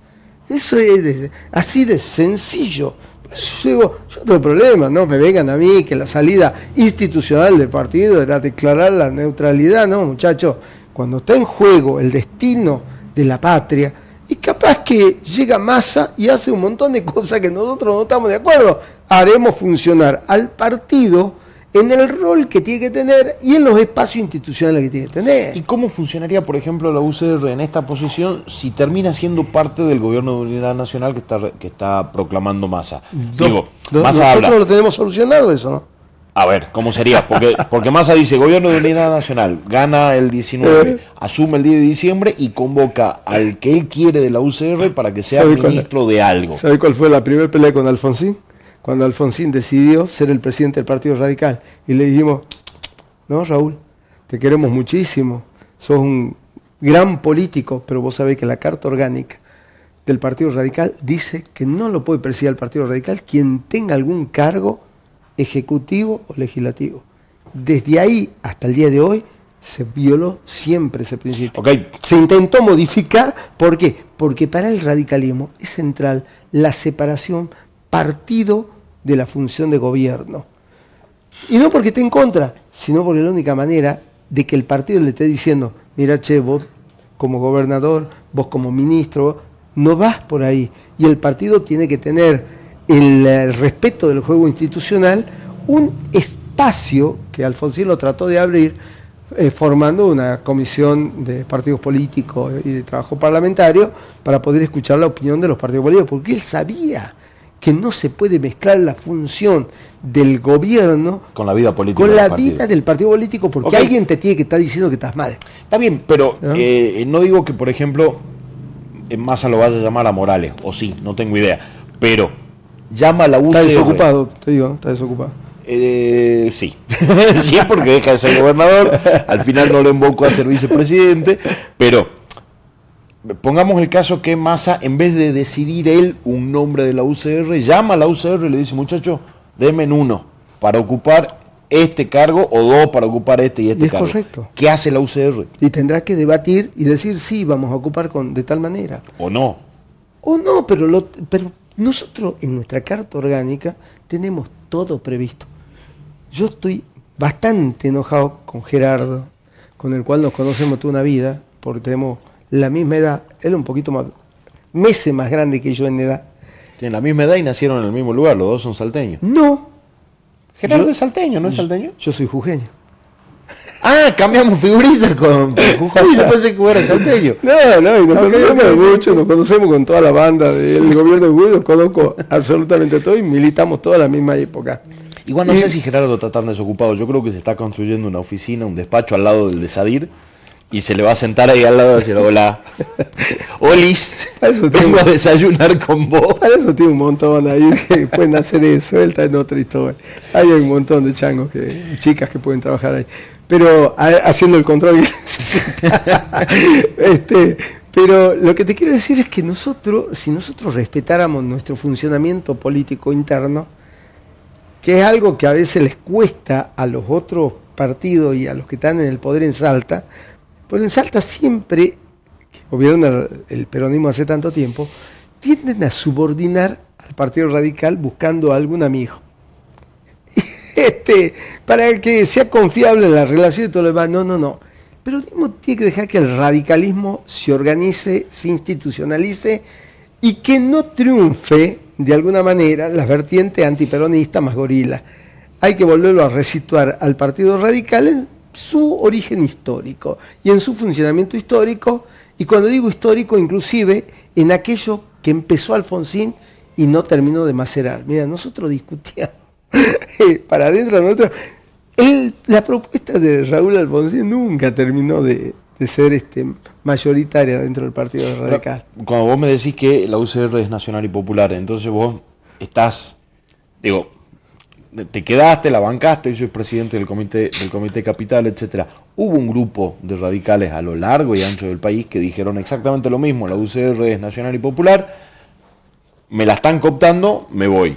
Eso es así de sencillo. Por eso yo tengo problema, no me vengan a mí que la salida institucional del partido era declarar la neutralidad, no, muchachos. Cuando está en juego el destino de la patria, y capaz que llega masa y hace un montón de cosas que nosotros no estamos de acuerdo. Haremos funcionar al partido en el rol que tiene que tener y en los espacios institucionales que tiene que tener. ¿Y cómo funcionaría, por ejemplo, la UCR en esta posición si termina siendo parte del gobierno de unidad nacional que está, que está proclamando Massa? Digo, No- Massa nosotros habla. lo tenemos solucionado eso, ¿no? A ver, ¿cómo sería? Porque, porque Massa dice, gobierno de unidad nacional, gana el 19, Eh. asume el 10 de diciembre y convoca al que él quiere de la UCR para que sea ¿Sabe cuál- ministro de algo. ¿Sabe cuál fue la primera pelea con Alfonsín? Cuando Alfonsín decidió ser el presidente del Partido Radical. Y le dijimos, no, Raúl, te queremos muchísimo, sos un gran político, pero vos sabés que la carta orgánica del Partido Radical dice que no lo puede presidir el Partido Radical quien tenga algún cargo ejecutivo o legislativo. Desde ahí hasta el día de hoy se violó siempre ese principio. Ok, Se intentó modificar, ¿por qué? Porque para el radicalismo es central la separación partido de la función de gobierno. Y no porque esté en contra, sino porque la única manera de que el partido le esté diciendo, mira, che, vos como gobernador, vos como ministro, no vas por ahí. Y el partido tiene que tener el, respeto del juego institucional, un espacio que Alfonsín lo trató de abrir, eh, formando una comisión de partidos políticos y de trabajo parlamentario para poder escuchar la opinión de los partidos políticos, porque él sabía que no se puede mezclar la función del gobierno con la vida política. con del la partido. vida del partido político, porque alguien te tiene que estar diciendo que estás mal. Está bien, pero ¿No? eh, no digo que, por ejemplo, en Massa lo vaya a llamar a Morales, o sí, no tengo idea. Pero llama a la UCR. Está desocupado, te digo, está desocupado. Eh, sí, sí, porque deja de ser gobernador, al final no lo invocó a ser vicepresidente, pero pongamos el caso que Massa, en vez de decidir él un nombre de la UCR, llama a la UCR y le dice, muchacho, denme uno para ocupar este cargo o dos para ocupar este y este Y es cargo. correcto. ¿Qué hace la UCR? Y tendrá que debatir y decir, sí, vamos a ocupar con, de tal manera. ¿O no? O no, pero, lo, pero nosotros en nuestra carta orgánica tenemos todo previsto. Yo estoy bastante enojado con Gerardo, con el cual nos conocemos toda una vida, porque tenemos la misma edad, él un poquito más, meses más grande que yo en edad. Tienen la misma edad y nacieron en el mismo lugar, los dos son salteños. No, Gerardo Yo- es salteño, ¿no es salteño? yo soy jujeño. Ah, cambiamos figuritas con Jujuy, yo pensé que era salteño. No, no, y nos conocemos mucho, nos conocemos con toda la banda del gobierno de los conozco absolutamente todo y militamos toda la misma época. Igual no Y- sé si Gerardo está tan desocupado. Yo creo que se está construyendo una oficina, un despacho al lado del de Sadir y se le va a sentar ahí al lado y decir, hola, Olis, eso vengo a desayunar con vos. Para eso tiene un montón ahí que pueden hacer eso, suelta en otra historia. Hay un montón de changos, que, chicas que pueden trabajar ahí. Pero a- haciendo el control. este, pero lo que te quiero decir es que nosotros, si nosotros respetáramos nuestro funcionamiento político interno, que es algo que a veces les cuesta a los otros partidos y a los que están en el poder en Salta, pero en Salta siempre, que gobierna el- peronismo hace tanto tiempo, tienden a subordinar al Partido Radical buscando algún amigo. Este, para que sea confiable la relación y todo lo demás. No, no, no. Pero mismo tiene que dejar que el radicalismo se organice, se institucionalice y que no triunfe de alguna manera las vertientes antiperonistas más gorila. Hay que volverlo a resituar al Partido Radical en su origen histórico y en su funcionamiento histórico, y cuando digo histórico, inclusive en aquello que empezó Alfonsín y no terminó de macerar. Mira, nosotros discutíamos para adentro de nosotros. la propuesta de Raúl Alfonsín nunca terminó de, de ser este, mayoritaria dentro del Partido Radical. Cuando vos me decís que la UCR es nacional y popular, entonces vos estás, digo, te quedaste, la bancaste, yo soy presidente del comité, del comité capital, etcétera. Hubo un grupo de radicales a lo largo y ancho del país que dijeron exactamente lo mismo, la UCR es nacional y popular, me la están cooptando, me voy.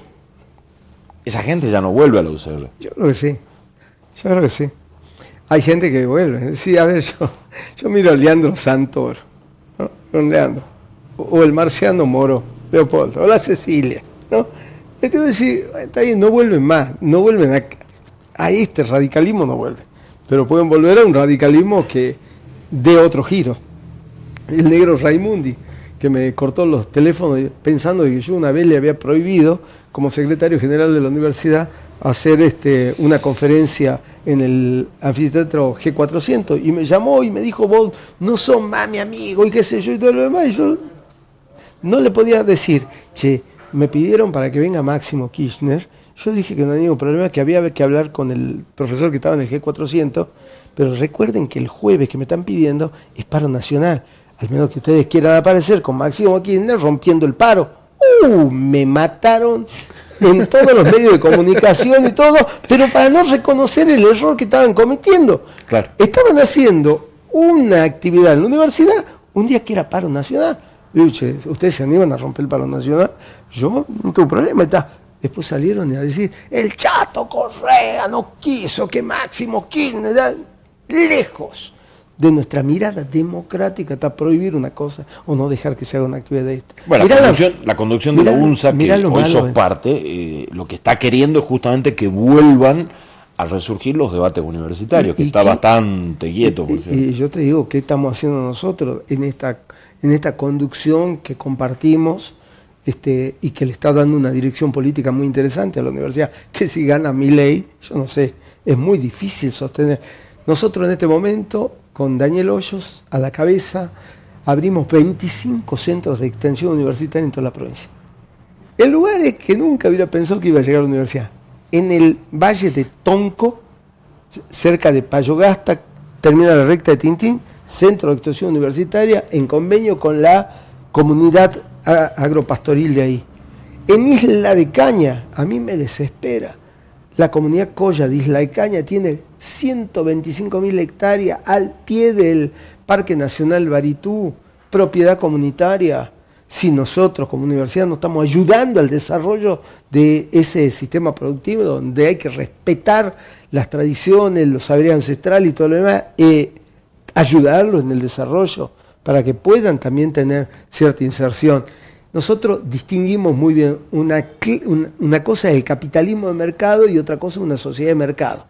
Esa gente ya no vuelve a la UCR. Yo creo que sí. Yo creo que sí. Hay gente que vuelve. Sí, a ver, yo, yo miro a Leandro Santoro, ¿no? Leandro. O el marciano Moro, Leopoldo, o la Cecilia, ¿no? Decir, no vuelven más, no vuelven a, a este radicalismo, no vuelven. Pero pueden volver a un radicalismo que dé otro giro. El negro Raimundi, que me cortó los teléfonos pensando que yo una vez le había prohibido, como secretario general de la universidad, hacer este, una conferencia en el anfiteatro G400. Y me llamó y me dijo, vos no sos más mi amigo y qué sé yo y todo lo demás. Y yo no le podía decir, che, me pidieron para que venga Máximo Kirchner. Yo dije que no había ningún problema, que había que hablar con el profesor que estaba en el G400, pero recuerden que el jueves que me están pidiendo es paro nacional. Al menos que ustedes quieran aparecer con Máximo Kirchner rompiendo el paro. ¡Uh! Me mataron en todos los medios de comunicación y todo, pero para no reconocer el error que estaban cometiendo. Claro. Estaban haciendo una actividad en la universidad un día que era paro nacional. Yo dije, ¿ustedes se animan a romper el paro nacional? Yo no tengo problema, está. Después salieron a decir, el chato Correa no quiso que Máximo Kirchner, da- lejos de nuestra mirada democrática está prohibir una cosa o no dejar que se haga una actividad de esta. Bueno, Mirá la conducción, la conducción de la UNSA, que hoy malo, sos eh. parte, eh, lo que está queriendo es justamente que vuelvan a resurgir los debates universitarios, que ¿Y está bastante quieto, por Y-. Y yo te digo, ¿qué estamos haciendo nosotros en esta, en esta conducción que compartimos este, y que le está dando una dirección política muy interesante a la universidad? Que si gana mi ley, yo no sé, es muy difícil sostener. Nosotros en este momento, con Daniel Hoyos a la cabeza, abrimos 25 centros de extensión universitaria en toda la provincia. En lugares que nunca hubiera pensado que iba a llegar a la universidad. En el valle de Tonco, cerca de Payogasta, termina la recta de Tintín, centro de actuación universitaria, en convenio con la comunidad agropastoril de ahí. En Isla de Caña, a mí me desespera. La comunidad Coya de Isla de Caña tiene 125 mil hectáreas al pie del Parque Nacional Baritú, propiedad comunitaria. Si nosotros como universidad no estamos ayudando al desarrollo de ese sistema productivo donde hay que respetar las tradiciones, los saberes ancestrales y todo lo demás, eh, ayudarlos en el desarrollo para que puedan también tener cierta inserción. Nosotros distinguimos muy bien una, una, cosa es el capitalismo de mercado y otra cosa es una sociedad de mercado.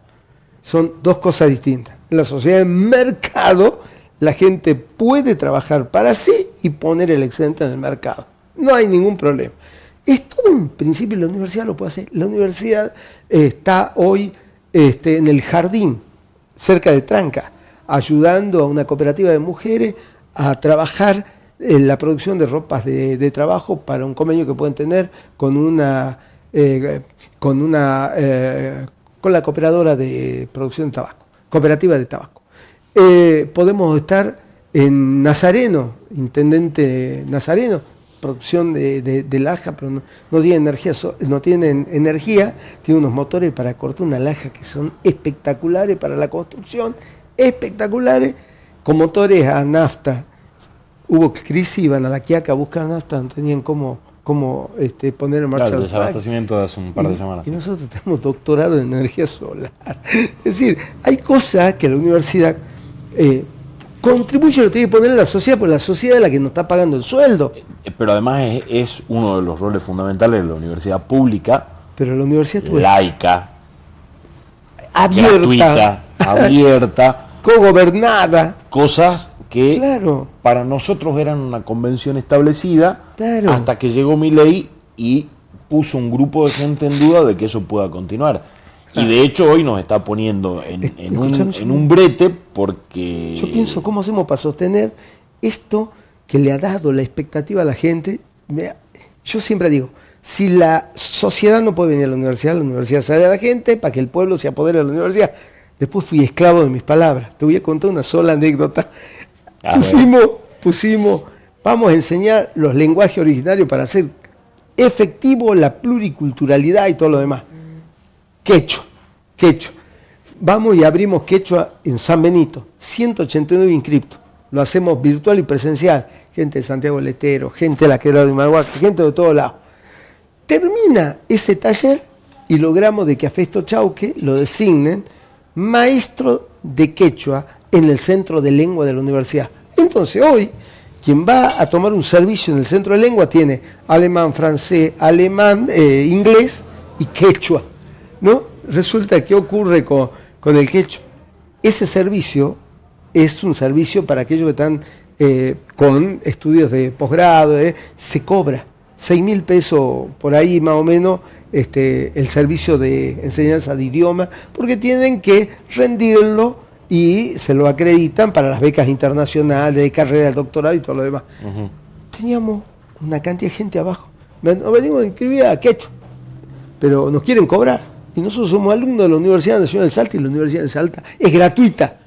Son dos cosas distintas. En la sociedad de mercado la gente puede trabajar para sí y poner el excedente en el mercado. No hay ningún problema. Es todo un principio, la universidad lo puede hacer. La universidad eh, está hoy este, en el jardín, cerca de Tranca, ayudando a una cooperativa de mujeres a trabajar en la producción de ropas de, trabajo para un convenio que pueden tener con una eh, con una eh, con la cooperadora de producción de tabaco, cooperativa de tabaco. Eh, podemos estar en Nazareno, intendente Nazareno, producción de, de, laja, pero no, no tiene energía, no tienen energía, tiene unos motores para cortar una laja que son espectaculares para la construcción, espectaculares, con motores a nafta. Hubo crisis, iban a la Quiaca a buscar nafta, no tenían cómo, cómo este, poner en marcha claro, el desabastecimiento de hace un par de semanas. Y nosotros tenemos doctorado en energía solar. Es decir, hay cosas que la universidad eh, contribuye, lo tiene que poner en la sociedad, porque la sociedad es la que nos está pagando el sueldo. Eh, pero además es, uno de los roles fundamentales de la universidad pública. Pero la universidad laica, abierta, gratuita, abierta, cogobernada. Cosas que para nosotros eran una convención establecida hasta que llegó mi ley y puso un grupo de gente en duda de que eso pueda continuar. Y de hecho hoy nos está poniendo en, un, en un brete porque... Yo pienso, ¿cómo hacemos para sostener esto que le ha dado la expectativa a la gente? Yo siempre digo, si la sociedad no puede venir a la universidad, la universidad sale a la gente para que el pueblo se apodere de la universidad. Después fui esclavo de mis palabras. Te voy a contar una sola anécdota. pusimos, pusimos, vamos a enseñar los lenguajes originarios para hacer efectivo la pluriculturalidad y todo lo demás quechua, quechua. Vamos y abrimos quechua en San Benito, 189 inscriptos. Lo hacemos virtual y presencial. Gente de Santiago Letero, gente de la Quebrada de Marguaca, gente de todos lados. Termina ese taller y logramos de que a Festo Chauque lo designen maestro de quechua en el centro de lengua de la universidad. Entonces hoy, quien va a tomar un servicio en el centro de lengua tiene alemán, francés, alemán, eh, inglés y quechua. ¿no? Resulta que ocurre con, el quechua. Ese servicio es un servicio para aquellos que están eh, con estudios de posgrado, eh, se cobra 6 mil pesos por ahí más o menos este, el servicio de enseñanza de idioma, porque tienen que rendirlo y se lo acreditan para las becas internacionales, de carrera de doctorado y todo lo demás. Teníamos una cantidad de gente abajo. Nos venimos a inscribir a Quechua, pero nos quieren cobrar. Y nosotros somos alumnos de la Universidad Nacional de Salta y la Universidad de Salta es gratuita.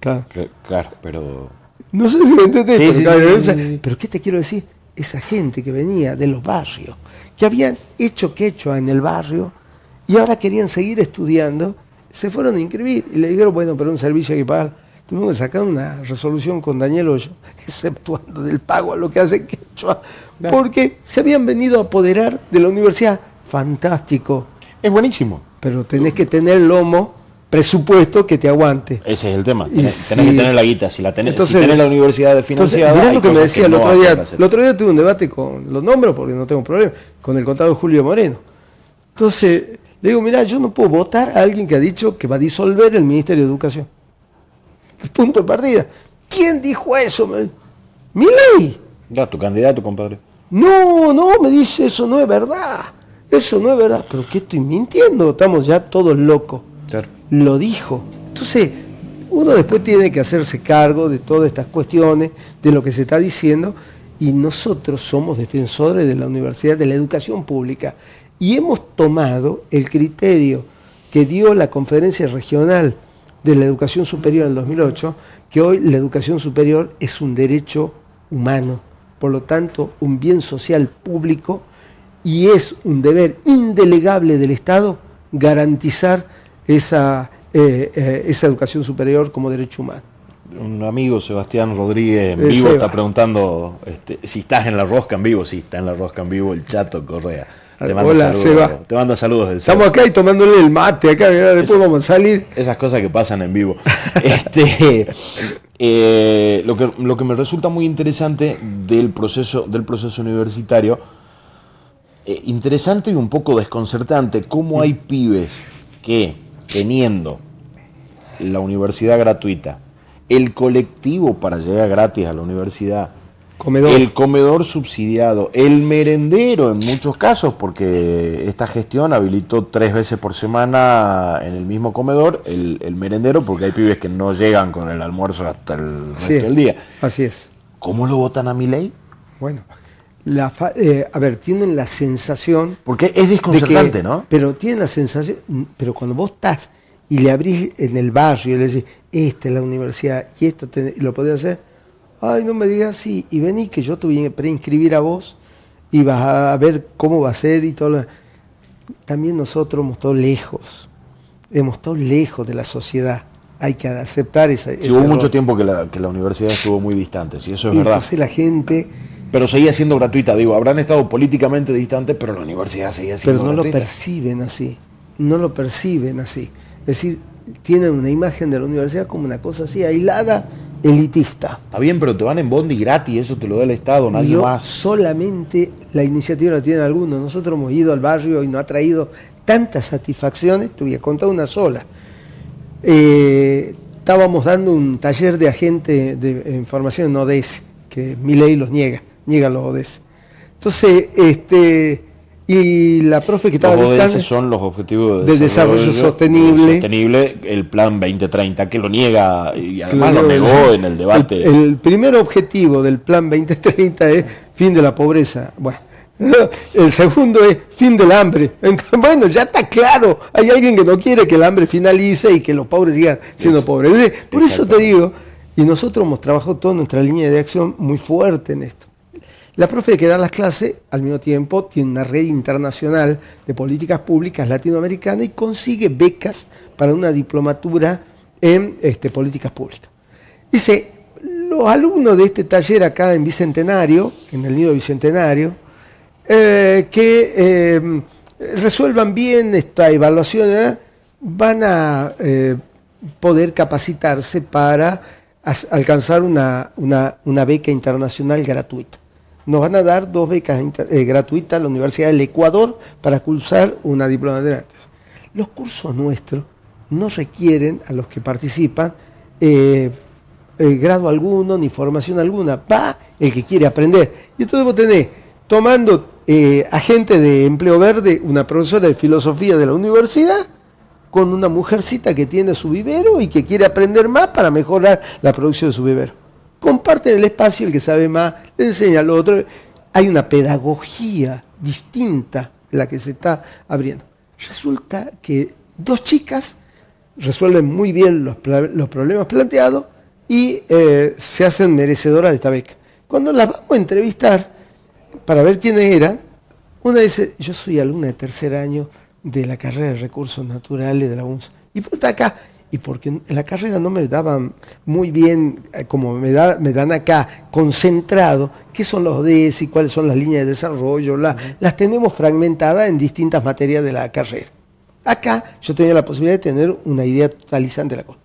Claro, claro pero... No sé si me entendés, pero, ¿qué te quiero decir? Esa gente que venía de los barrios, que habían hecho quechua en el barrio y ahora querían seguir estudiando, se fueron a inscribir y le dijeron, bueno, pero un servicio hay que pagar. Tuvimos que sacar una resolución con Daniel Hoyo, exceptuando del pago a lo que hace quechua, porque se habían venido a apoderar de la universidad. Fantástico. Es buenísimo pero tenés que tener lomo presupuesto que te aguante. Ese es el tema. Tenés, que tener la guita. Si la tenés, si tenés la universidad de financiada. Mirá lo que me decía el otro día. El otro día tuve un debate con los nombres, porque no tengo problema, con el contador Julio Moreno. Entonces, le digo, mira, yo no puedo votar a alguien que ha dicho que va a disolver el Ministerio de Educación. Punto de partida. ¿Quién dijo eso? Mi ley. Ya, tu candidato, compadre. No, no, me dice, eso no es verdad. Eso no es verdad. ¿Pero qué estoy mintiendo? Estamos ya todos locos. Lo dijo. Entonces, uno después tiene que hacerse cargo de todas estas cuestiones, de lo que se está diciendo, y nosotros somos defensores de la universidad, de la educación pública, y hemos tomado el criterio que dio la conferencia regional de la educación superior en el 2008, que hoy la educación superior es un derecho humano, por lo tanto, un bien social público y es un deber indelegable del Estado garantizar esa, eh, eh, esa educación superior como derecho humano. Un amigo, Sebastián Rodríguez, en vivo, está preguntando este, si estás en la rosca en vivo. Sí, está en la rosca en vivo el Chato Correa. Te manda Hola, saludos, Seba. Te manda saludos del Estamos acá y tomándole el mate, acá, después vamos a salir. Esas cosas que pasan en vivo. este, eh, lo, que, lo que me resulta muy interesante del proceso, del proceso universitario, eh, interesante y un poco desconcertante, cómo hay pibes que, teniendo la universidad gratuita, el colectivo para llegar gratis a la universidad, el comedor subsidiado, el merendero en muchos casos, porque esta gestión habilitó tres veces por semana en el mismo comedor el, merendero, porque hay pibes que no llegan con el almuerzo hasta el resto del día. Así es. ¿Cómo lo votan a mi ley? Bueno, la eh, a ver, tienen la sensación... Porque es desconcertante, ¿no? Pero tienen la sensación, pero cuando vos estás y le abrís en el barrio y le decís, esta es la universidad y esto lo podés hacer, ay, no me digas así, y vení que yo te voy a preinscribir a vos y vas a ver cómo va a ser y todo. También nosotros hemos estado lejos, hemos estado lejos de la sociedad. Hay que aceptar esa. hubo mucho tiempo que la, que la universidad estuvo muy distante, si eso es verdad. Entonces la gente. Pero seguía siendo gratuita, digo, habrán estado políticamente distantes, pero la universidad seguía siendo Pero no lo perciben así, no lo perciben así. Es decir, tienen una imagen de la universidad como una cosa así aislada elitista. Está bien, pero te van en bondi gratis, eso te lo da el Estado, nadie más. Solamente la iniciativa la tienen algunos. Nosotros hemos ido al barrio y nos ha traído tantas satisfacciones, te voy a contar una sola. Eh, estábamos dando un taller de agente de información en ODS, que mi ley los niega, niega los ODS. Entonces, este y la profe que estaba los son los objetivos de, desarrollo, sostenible. sostenible, el plan 2030, que lo niega y además lo negó en el debate. El, primer objetivo del plan 2030 es fin de la pobreza. Bueno, el segundo es fin del hambre. bueno, ya está claro, hay alguien que no quiere que el hambre finalice y que los pobres sigan siendo pobres. Por eso te digo, y nosotros hemos trabajado toda nuestra línea de acción muy fuerte en esto. La profe que da las clases, al mismo tiempo, tiene una red internacional de políticas públicas latinoamericanas y consigue becas para una diplomatura en este, políticas públicas. Dice, los alumnos de este taller acá en Bicentenario, en el nido Bicentenario, eh, que eh, resuelvan bien esta evaluación, ¿eh? van a poder capacitarse para alcanzar una beca internacional gratuita nos van a dar dos becas eh, gratuitas a la Universidad del Ecuador para cursar una diplomatura de artes. Los cursos nuestros no requieren a los que participan eh, eh, grado alguno ni formación alguna. Va el que quiere aprender. Y entonces vos tenés, tomando agente de empleo verde, una profesora de filosofía de la universidad, con una mujercita que tiene su vivero y que quiere aprender más para mejorar la producción de su vivero comparten el espacio, el que sabe más le enseña al otro. Hay una pedagogía distinta la que se está abriendo. Resulta que dos chicas resuelven muy bien los, problemas planteados y eh, se hacen merecedoras de esta beca. Cuando las vamos a entrevistar para ver quiénes eran, una dice, yo soy alumna de tercer año de la carrera de recursos naturales de la UNSA. Y por acá, y porque en la carrera no me daban muy bien, eh, como me, da, me dan acá, concentrado, qué son los DS y cuáles son las líneas de desarrollo, las tenemos fragmentadas en distintas materias de la carrera. Acá yo tenía la posibilidad de tener una idea totalizante de la cosa.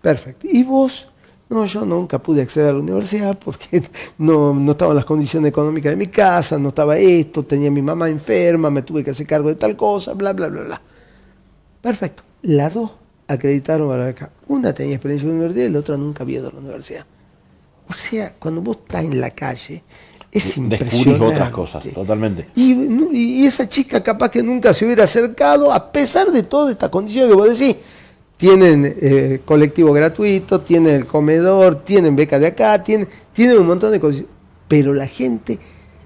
Perfecto. ¿Y vos? No, yo nunca pude acceder a la universidad porque no, no estaban las condiciones económicas de mi casa, no estaba esto, tenía mi mamá enferma, me tuve que hacer cargo de tal cosa, bla, bla, bla, bla. Perfecto. La dos acreditaron para acá. Una tenía experiencia en la universidad y la otra nunca había ido a la universidad. O sea, cuando vos estás en la calle, es impresionante. otras cosas, totalmente. Y, esa chica capaz que nunca se hubiera acercado, a pesar de toda esta condición que vos decís. Tienen eh, colectivo gratuito, tienen el comedor, tienen beca de acá, tienen, tienen un montón de cosas. Pero la gente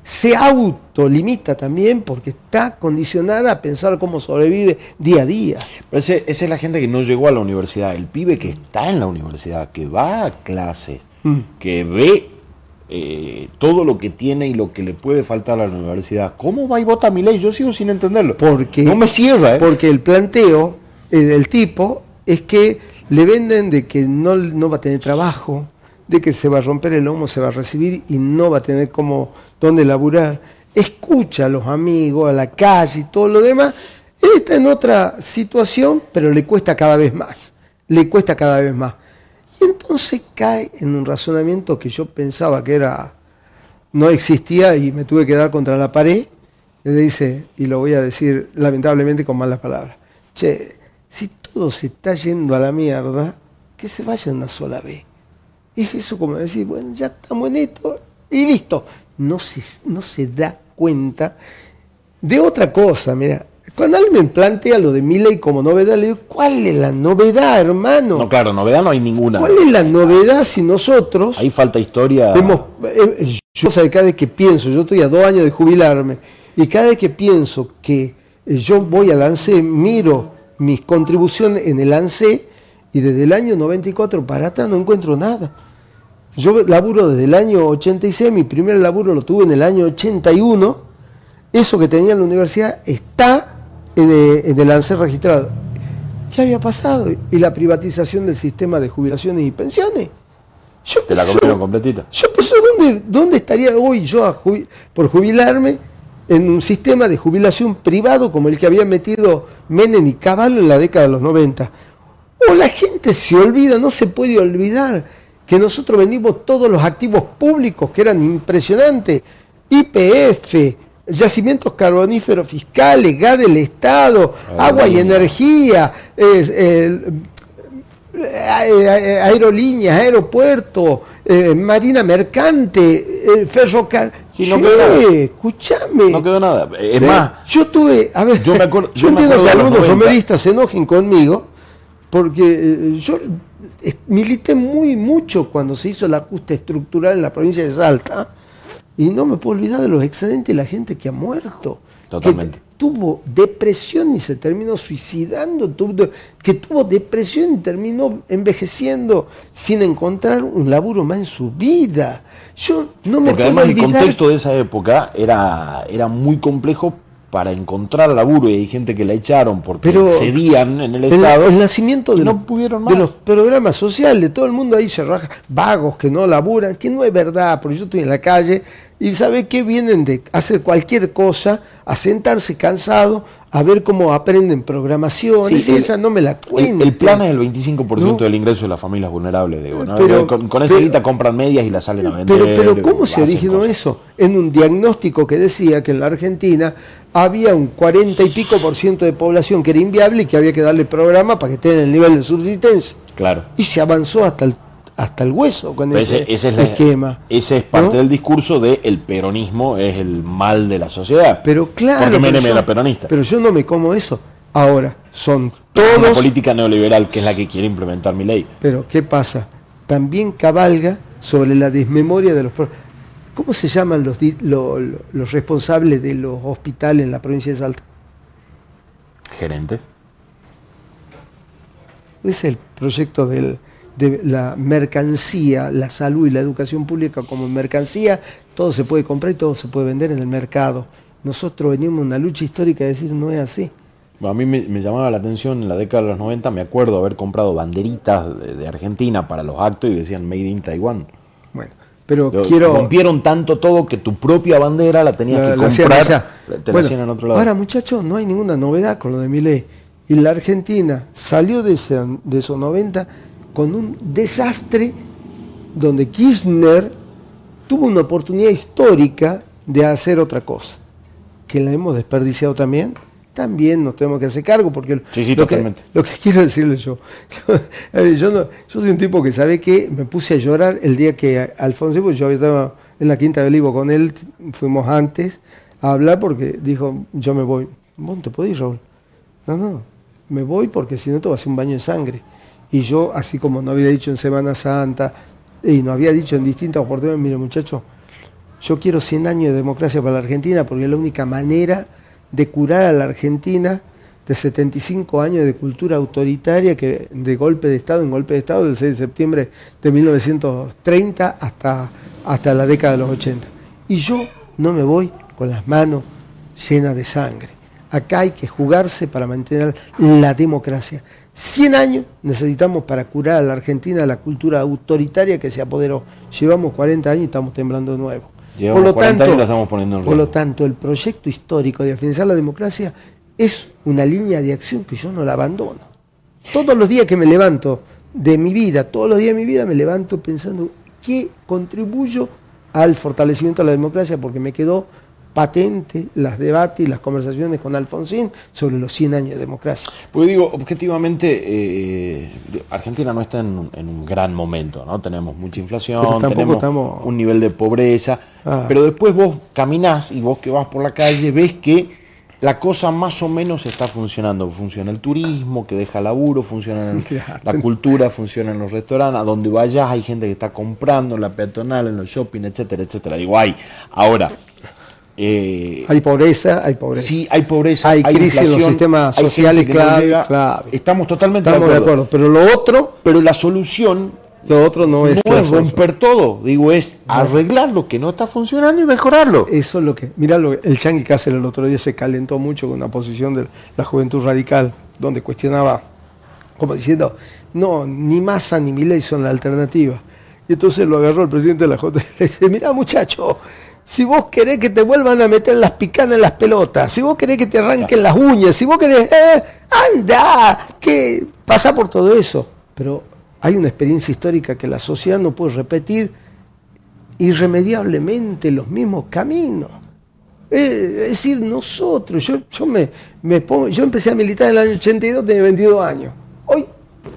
se autolimita también porque está condicionada a pensar cómo sobrevive día a día. esa es la gente que no llegó a la universidad, el pibe que está en la universidad, que va a clases, mm. que ve eh, todo lo que tiene y lo que le puede faltar a la universidad, ¿cómo va y vota mi ley? Yo sigo sin entenderlo. Porque, no me cierra, ¿eh? Porque el planteo eh, del tipo es que le venden de que no, no va a tener trabajo, de que se va a romper el lomo, se va a recibir y no va a tener como dónde laburar. Escucha a los amigos, a la calle y todo lo demás. Él está en otra situación, pero le cuesta cada vez más. Le cuesta cada vez más. Y entonces cae en un razonamiento que yo pensaba que era no existía y me tuve que dar contra la pared. Y le dice, y lo voy a decir lamentablemente con malas palabras, che, si todo se está yendo a la mierda, que se vaya una sola vez. Es eso como decir, bueno, ya estamos en esto y listo. No se, no se da cuenta de otra cosa, mira. Cuando alguien me plantea lo de mi ley como novedad, le digo, ¿cuál es la novedad, hermano? No, claro, novedad no hay ninguna. ¿Cuál es la novedad si nosotros... Ahí falta historia. Hemos, eh, yo cada vez que pienso, yo estoy a dos años de jubilarme, y cada vez que pienso que eh, yo voy al ANSE, miro mis contribuciones en el ANSE, y desde el año 94 para atrás no encuentro nada. Yo laburo desde el año 86, mi primer laburo lo tuve en el año 81. Eso que tenía en la universidad está en el, ANSER registrado. ¿Qué había pasado? Y la privatización del sistema de jubilaciones y pensiones. Yo ¿Te la comieron completita? Yo pensé, ¿dónde, ¿dónde estaría hoy yo por jubilarme en un sistema de jubilación privado como el que había metido Menem y Caballo en la década de los 90? O la gente se olvida, no se puede olvidar que nosotros vendimos todos los activos públicos que eran impresionantes, IPF, yacimientos carboníferos fiscales, gas del Estado, agua y energía, aerolíneas, aeropuertos, eh, marina mercante, ferrocarril. no quedó nada. Escuchame. No quedó nada. Es más, yo tuve, a ver, yo, me acuerdo, yo, entiendo que algunos romeristas se enojen conmigo, porque eh, yo milité muy mucho cuando se hizo el ajuste estructural en la provincia de Salta y no me puedo olvidar de los excedentes y la gente que ha muerto. Totalmente. Que tuvo depresión y se terminó suicidando, que tuvo depresión y terminó envejeciendo sin encontrar un laburo más en su vida. Yo no me Porque además el contexto de esa época era, era muy complejo para encontrar laburo y hay gente que la echaron porque cedían en el, Estado. El nacimiento de, no pudieron de los programas sociales, todo el mundo ahí se raja, vagos que no laburan, que no es verdad, porque yo estoy en la calle y sabe que vienen de hacer cualquier cosa, a sentarse cansado, a ver cómo aprenden programación, y esa no me la cuento. El, plan es el 25% del ingreso de las familias vulnerables, digo, con, esa guita compran medias y las salen a vender. Pero, pero ¿cómo se originó eso? En un diagnóstico que decía que en la Argentina había un 40 y pico por ciento de población que era inviable y que había que darle programa para que tenga el nivel de subsistencia. Claro. Y se avanzó hasta el hasta el hueso con ese, esquema. ese es parte del discurso de el peronismo es el mal de la sociedad. Pero claro, pero yo, peronista. Pero yo no me como eso. Ahora, son todos... Una política neoliberal que es la que quiere implementar mi ley. Pero, ¿qué pasa? También cabalga sobre la desmemoria de los... ¿Cómo se llaman los, los responsables de los hospitales en la provincia de Salta? Gerente. Es el proyecto del, de la mercancía, la salud y la educación pública como mercancía, todo se puede comprar y todo se puede vender en el mercado. Nosotros venimos una lucha histórica de decir no es así. a mí me, llamaba la atención en la década de los 90, me acuerdo haber comprado banderitas de, Argentina para los actos y decían Made in Taiwan. Bueno, pero quiero... Rompieron tanto todo que tu propia bandera la tenías que comprar, te la hacían en otro lado. Ahora, muchachos, no hay ninguna novedad con lo de mi ley. Y la Argentina salió de, de esos 90 con un desastre donde Kirchner tuvo una oportunidad histórica de hacer otra cosa, que la hemos desperdiciado también. También nos tenemos que hacer cargo, porque lo, que, lo, que, quiero decirle yo, yo, no, yo soy un tipo que sabe que me puse a llorar el día que Alfonso, pues yo estaba en la Quinta de Olivo con él, fuimos antes a hablar porque dijo, yo me voy. ¿Vos te podés ir, Raúl? No, no, me voy porque si no te va a hacer un baño de sangre. Y yo, así como no había dicho en Semana Santa y no había dicho en distintas oportunidades, mire muchachos, yo quiero 100 años de democracia para la Argentina porque es la única manera de curar a la Argentina de 75 años de cultura autoritaria, que de golpe de Estado en golpe de Estado, del 6 de septiembre de 1930 hasta, hasta la década de los 80. Y yo no me voy con las manos llenas de sangre. Acá hay que jugarse para mantener la democracia. 100 años necesitamos para curar a la Argentina la cultura autoritaria que se apoderó. Llevamos 40 años y estamos temblando de nuevo. Llevamos por lo 40 tanto, años y la estamos poniendo en por lo tanto, el proyecto histórico de afianzar la democracia es una línea de acción que yo no la abandono. Todos los días que me levanto de mi vida, todos los días de mi vida me levanto pensando qué contribuyo al fortalecimiento de la democracia porque me quedó patente las debates y las conversaciones con Alfonsín sobre los 100 años de democracia. Porque digo, objetivamente, eh, Argentina no está en, un- en un gran momento, ¿no? Tenemos mucha inflación, tenemos estamos- un nivel de pobreza, Ah. pero después vos caminás y vos que vas por la calle ves que la cosa más o menos está funcionando. Funciona el turismo, que deja laburo, funciona el- Claro. la cultura, funciona en los restaurantes, a donde vayas hay gente que está comprando en la peatonal, en los shopping, etcétera, etcétera. Digo, hay. Ahora, eh, Hay pobreza, hay pobreza. Sí, hay pobreza, Hay crisis en los sistemas hay sociales no clave. Estamos totalmente Estamos de acuerdo, pero lo otro, Pero la solución lo otro no, no es romper todo, digo, es arreglar lo que no está funcionando y mejorarlo. Eso es lo que. Mira, lo, el Changi Cáceres el otro día se calentó mucho con una posición de la juventud radical, donde cuestionaba, como diciendo, no, ni Massa ni Milei son la alternativa. Y entonces lo agarró el presidente de la J y le dice: Mira, muchacho, si vos querés que te vuelvan a meter las picanas en las pelotas, si vos querés que te arranquen las uñas, si vos querés, eh, anda, que pasa por todo eso. Pero hay una experiencia histórica que la sociedad no puede repetir irremediablemente los mismos caminos. Eh, Es decir, nosotros, yo, yo, me, me pongo, yo empecé a militar en el año 82, tenía 22 años. Hoy,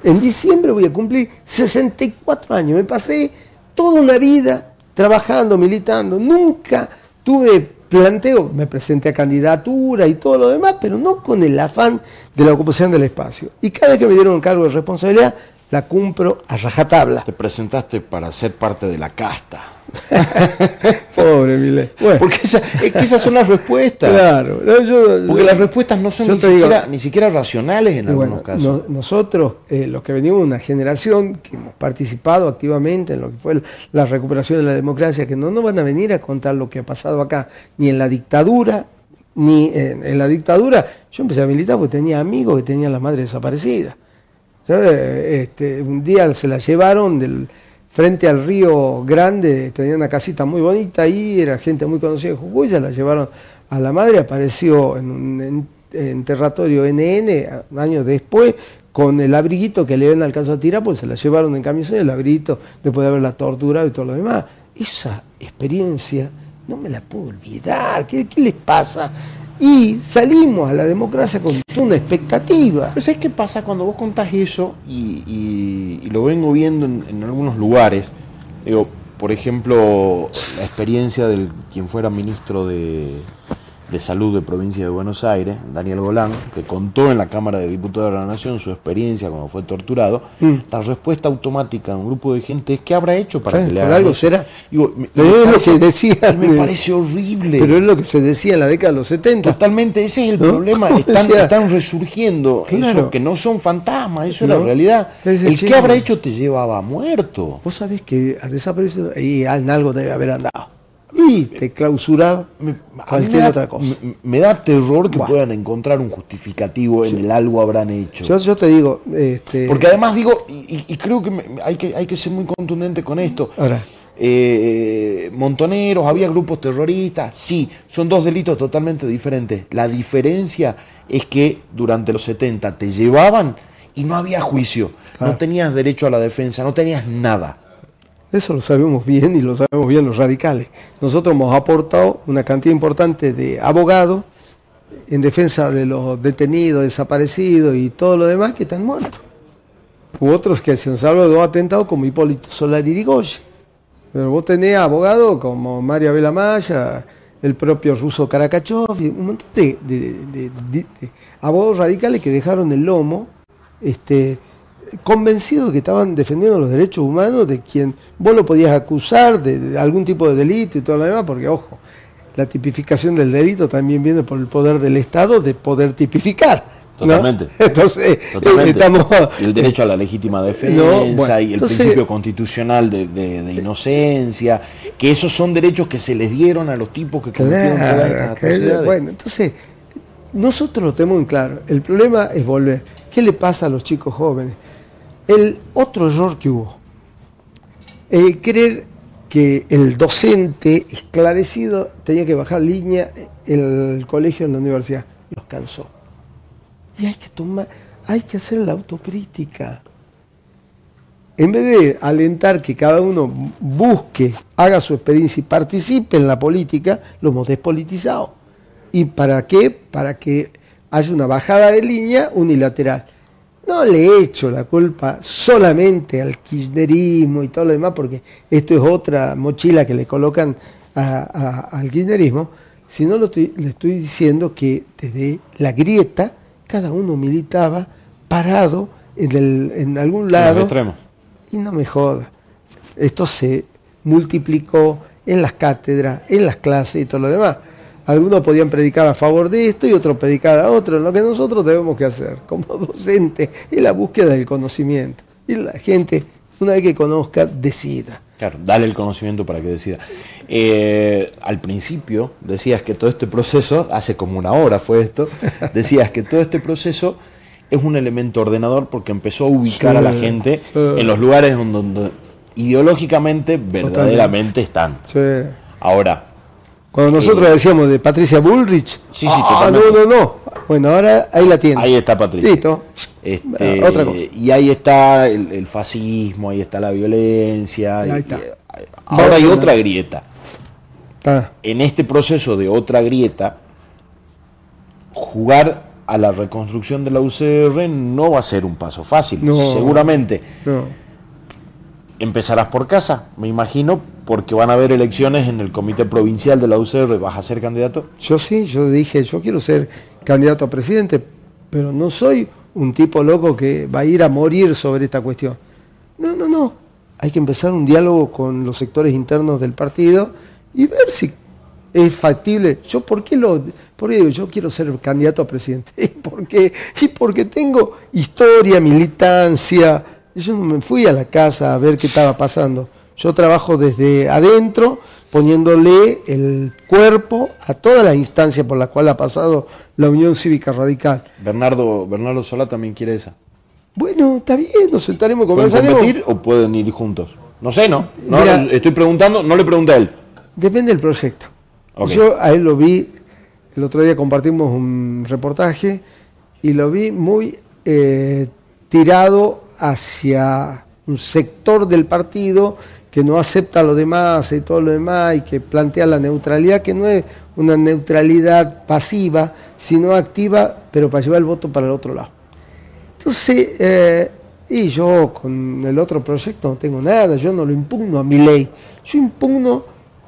en diciembre, voy a cumplir 64 años. Me pasé toda una vida trabajando, militando. Nunca tuve planteo, me presenté a candidatura y todo lo demás, pero no con el afán de la ocupación del espacio. Y cada vez que me dieron un cargo de responsabilidad, la cumplo a rajatabla. Te presentaste para ser parte de la casta. Pobre Milei. Bueno, Porque esa- es que esas son las respuestas. claro. no, yo- Porque yo- las respuestas no son ni siquiera, ni siquiera racionales en algunos casos. no- nosotros, eh, los que venimos de una generación que hemos participado activamente en lo que fue la recuperación de la democracia, que no nos van a venir a contar lo que ha pasado acá, ni en la dictadura, ni en, en la dictadura. Yo empecé a militar porque tenía amigos que tenían la madre desaparecida. ¿Sabes? Este, un día se la llevaron del frente al río Grande, tenía una casita muy bonita ahí, era gente muy conocida de Jujuy, se la llevaron a la madre, apareció en un en- enterratorio NN años después con el abriguito que le ven alcanzó a tirar, pues se la llevaron en camisón y el abriguito después de haberla torturado y todo lo demás. Esa experiencia no me la puedo olvidar, ¿qué, qué les pasa? Y salimos a la democracia con una expectativa. Pero ¿sabes qué pasa cuando vos contás eso y, lo vengo viendo en, algunos lugares? Por ejemplo, la experiencia del quien fuera ministro de, de Salud de Provincia de Buenos Aires, Daniel Golán, que contó en la Cámara de Diputados de la Nación su experiencia cuando fue torturado, Mm. la respuesta automática de un grupo de gente es ¿qué habrá hecho para que le hagan algo eso?". será. Digo, Pero es lo que decía- y me parece horrible. Pero es lo que se decía en la década de los 70. Totalmente, ese es el ¿No? problema. Están, decía- están resurgiendo Claro. eso que no son fantasmas, eso es la realidad. Entonces, El que habrá hecho te llevaba muerto. Vos sabés que ha desaparecido y algo debe haber andado. Y te clausuraba Me, cualquier da, otra cosa. me- me da terror que puedan encontrar un justificativo en el algo habrán hecho. Yo, yo te digo, este, Porque además digo, y, y- y creo que me- hay, que hay que ser muy contundente con esto. ahora, Eh, montoneros, había grupos terroristas, sí, son dos delitos totalmente diferentes. La diferencia es que durante los 70 te llevaban y no había juicio, Claro. no tenías derecho a la defensa, no tenías nada. Eso lo sabemos bien y lo sabemos bien los radicales. Nosotros hemos aportado una cantidad importante de abogados en defensa de los detenidos, desaparecidos y todo lo demás que están muertos. U otros que se han salvado de dos atentados como Hipólito Solari Rigoyen. Pero vos tenés abogados como María Vela Maya, el propio ruso Karakachov, un montón de, de- de- de- de abogados radicales que dejaron el lomo, este, convencidos de que estaban defendiendo los derechos humanos de quien vos lo podías acusar de, de algún tipo de delito y todo lo demás, porque ojo, la tipificación del delito también viene por el poder del Estado de poder tipificar Totalmente. Entonces, Totalmente. estamos... El derecho a la legítima defensa No, bueno, y el entonces- principio constitucional de, de- de inocencia, que esos son derechos que se les dieron a los tipos que cometieron Claro, que- bueno, entonces, nosotros lo tenemos en claro. El problema es volver. ¿Qué le pasa a los chicos jóvenes? El otro error que hubo, el creer que el docente esclarecido tenía que bajar línea en el colegio, en la universidad, los cansó. Y hay que tomar, hay que hacer la autocrítica. En vez de alentar que cada uno busque, haga su experiencia y participe en la política, lo hemos despolitizado. ¿Y para qué? Para que haya una bajada de línea unilateral. No le echo la culpa solamente al kirchnerismo y todo lo demás, porque esto es otra mochila que le colocan a- a- al kirchnerismo, sino lo estoy- le estoy diciendo que desde la grieta cada uno militaba parado en, el- en algún lado. Y no me joda. Esto se multiplicó en las cátedras, en las clases y todo lo demás. Algunos podían predicar a favor de esto y otros predicar a otro. Lo que nosotros debemos que hacer como docentes es la búsqueda del conocimiento. Y la gente, una vez que conozca, decida. Claro, dale el conocimiento para que decida. Eh, al principio decías que todo este proceso, hace como una hora fue esto, decías que todo este proceso es un elemento ordenador porque empezó a ubicar Sí, a la gente sí. en los lugares donde, donde ideológicamente verdaderamente están. Sí. Ahora, Cuando nosotros Eh, decíamos de Patricia Bullrich, Sí, sí, ah, no, totalmente. no, no. Bueno, ahora ahí la tiene. ahí está Patricia. Listo. Este, Otra cosa. Y ahí está el, el fascismo, ahí está la violencia. Ahí está. y- ahora hay otra grieta. Ah, en este proceso de otra grieta, jugar a la reconstrucción de la UCR no va a ser un paso fácil. No. Seguramente no. Empezarás por casa, me imagino, porque van a haber elecciones en el comité provincial de la UCR. ¿Vas a ser candidato? Yo sí, yo dije, yo quiero ser candidato a presidente, pero no soy un tipo loco que va a ir a morir sobre esta cuestión. No, no, no. Hay que empezar un diálogo con los sectores internos del partido y ver si es factible. Yo, ¿por qué lo.? Porque digo, yo quiero ser candidato a presidente. ¿Por qué? Y porque tengo historia, militancia. Yo no me fui a la casa a ver qué estaba pasando. Yo trabajo desde adentro, poniéndole el cuerpo a toda la instancia por la cual ha pasado la Unión Cívica Radical. Bernardo, Bernardo Solá también quiere esa. Bueno, está bien, nos sentaremos, ¿Pueden conversaremos. competir o pueden ir juntos? No sé, ¿no? no Mira. estoy preguntando, no le pregunté a él. Depende del proyecto. Yo a él lo vi, el otro día compartimos un reportaje y lo vi muy eh, tirado hacia un sector del partido que no acepta lo demás y todo lo demás y que plantea la neutralidad, que no es una neutralidad pasiva, sino activa, pero para llevar el voto para el otro lado. Entonces, eh, y yo con el otro proyecto no tengo nada, yo no lo impugno a mi ley, yo impugno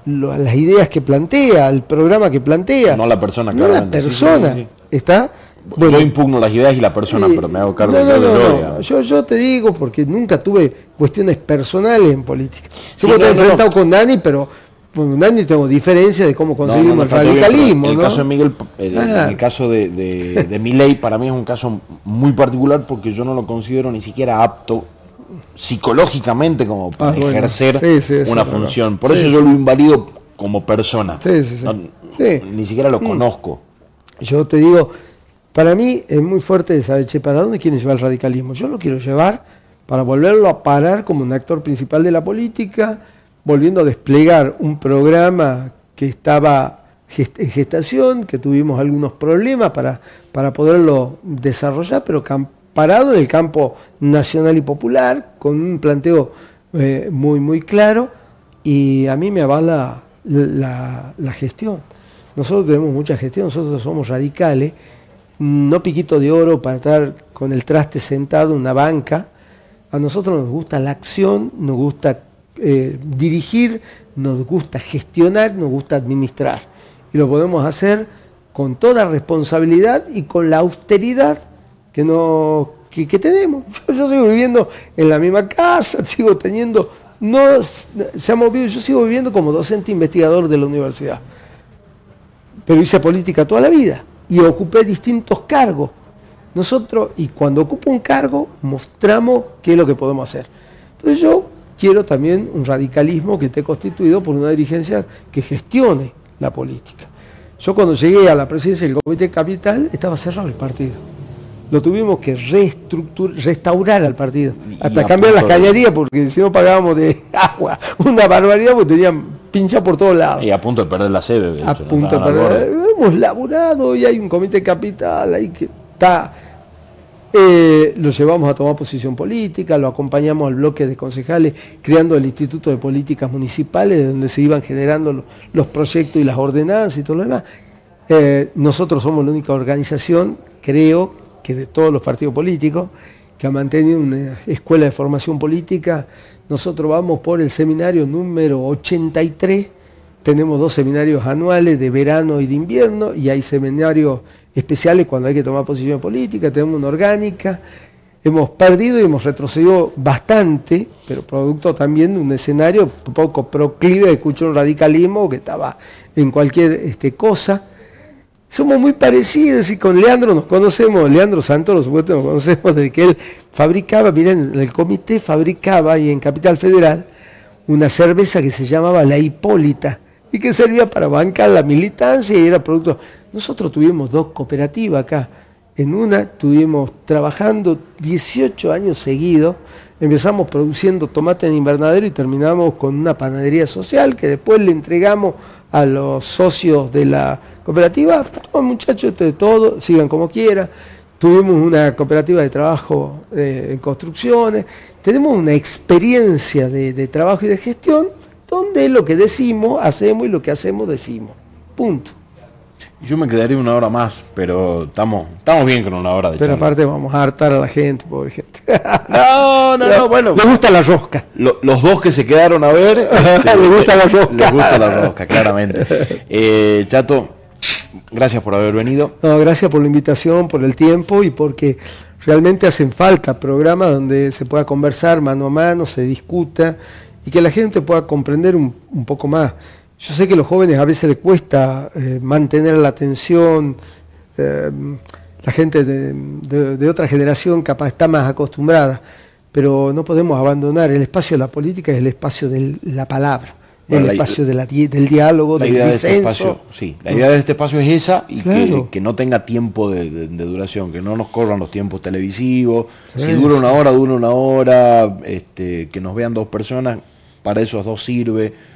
lo- a las ideas que plantea, al programa que plantea. No la persona, No la claramente. Sí, sí, persona. sí, sí. Yo impugno las ideas y la persona, pero me hago cargo No, de yo, no, yo, no. Yo, yo te digo porque nunca tuve cuestiones personales en política. Yo Sí, estar no, enfrentado con Dani, pero con Dani tengo diferencias de cómo conseguimos no, el bien, radicalismo. pero El caso de Miguel, el, Ah. el caso de, de, de Milei para mí es un caso muy particular porque yo no lo considero ni siquiera apto psicológicamente como para Ah, bueno. ejercer Sí, sí, eso una función. Por eso yo lo invalido como persona. Sí, sí, sí. Ni siquiera lo conozco. Yo te digo, para mí es muy fuerte de saber, che, ¿para dónde quieren llevar el radicalismo? Yo lo quiero llevar para volverlo a parar como un actor principal de la política, volviendo a desplegar un programa que estaba en gestación, que tuvimos algunos problemas para, para poderlo desarrollar, pero parado en el campo nacional y popular, con un planteo eh, muy, muy claro, y a mí me avala la, la gestión. Nosotros tenemos mucha gestión, nosotros somos radicales, no piquito de oro para estar con el traste sentado en una banca. A nosotros nos gusta la acción, nos gusta eh, dirigir, nos gusta gestionar, nos gusta administrar. Y lo podemos hacer con toda responsabilidad y con la austeridad que, no, que, tenemos. Yo, sigo viviendo en la misma casa, sigo teniendo, no se ha yo sigo viviendo como docente investigador de la universidad pero hice política toda la vida y ocupé distintos cargos. Nosotros, y cuando ocupo un cargo, mostramos qué es lo que podemos hacer. Entonces yo quiero también un radicalismo que esté constituido por una dirigencia que gestione la política. Yo cuando llegué a la presidencia del Comité Capital estaba cerrado el partido. Lo tuvimos que restaurar al partido, hasta cambiar las cañerías porque si no pagábamos de agua una barbaridad porque tenían pincha por todos lados. Y a punto de perder la sede. a punto de perder. Hemos laburado y hay un comité capital ahí que está. Eh, lo llevamos a tomar posición política, lo acompañamos al bloque de concejales, creando el Instituto de Políticas Municipales, donde se iban generando los, proyectos y las ordenanzas y todo lo demás. Eh, nosotros somos la única organización, creo que de todos los partidos políticos, que ha mantenido una escuela de formación política. Nosotros vamos por el seminario número 83, tenemos dos seminarios anuales de verano y de invierno, y hay seminarios especiales cuando hay que tomar posición política, tenemos una orgánica. Hemos perdido y hemos retrocedido bastante, pero producto también de un escenario poco proclive de escuchar un radicalismo que estaba en cualquier este, cosa somos muy parecidos y con Leandro nos conocemos, Leandro Santos, por supuesto, nos conocemos desde que él fabricaba, miren, el comité fabricaba ahí en Capital Federal una cerveza que se llamaba La Hipólita y que servía para bancar la militancia y era producto. Nosotros tuvimos dos cooperativas acá. En una estuvimos trabajando 18 años seguidos, empezamos produciendo tomate en invernadero y terminamos con una panadería social que después le entregamos a los socios de la cooperativa, muchachos, de todo, sigan como quieran. Tuvimos una cooperativa de trabajo eh, en construcciones, tenemos una experiencia de, de trabajo y de gestión donde lo que decimos, hacemos y lo que hacemos, decimos. Punto. Yo me quedaría una hora más, pero estamos, estamos bien con una hora de Pero aparte vamos a hartar a la gente, pobre gente. No, no, no, bueno. Me gusta la rosca. los dos que se quedaron a ver. Este, les gusta la rosca. Les gusta la rosca, claramente. Eh, Chato, gracias por haber venido. No, gracias por la invitación, por el tiempo y porque realmente hacen falta programas donde se pueda conversar mano a mano, se discuta y que la gente pueda comprender un, un poco más. Yo sé que a los jóvenes a veces les cuesta eh, mantener la atención, eh, la gente de, otra generación capaz está más acostumbrada, pero no podemos abandonar. El espacio de la política es el espacio de la palabra, el espacio del diálogo, del idea este espacio, sí, la idea de este espacio es esa y que, no tenga tiempo de, duración, que no nos corran los tiempos televisivos. si dura una hora, dura una hora, este, que nos vean dos personas, para esos dos sirve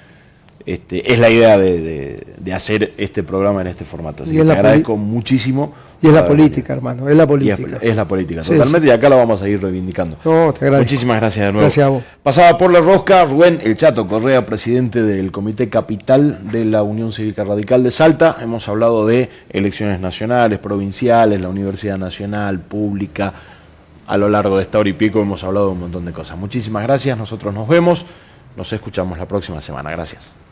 este, es la idea de, hacer este programa en este formato. Así que te agradezco muchísimo. Y es la política, hermano, es la política. Es, la política, totalmente, y acá la vamos a ir reivindicando. No, te agradezco. Muchísimas gracias de nuevo. Gracias a vos. Pasaba por la rosca Rubén El Chato Correa, presidente del Comité Capital de la Unión Cívica Radical de Salta. Hemos hablado de elecciones nacionales, provinciales, la Universidad Nacional, pública. A lo largo de esta hora y pico hemos hablado de un montón de cosas. Muchísimas gracias, nosotros nos vemos, nos escuchamos la próxima semana. Gracias.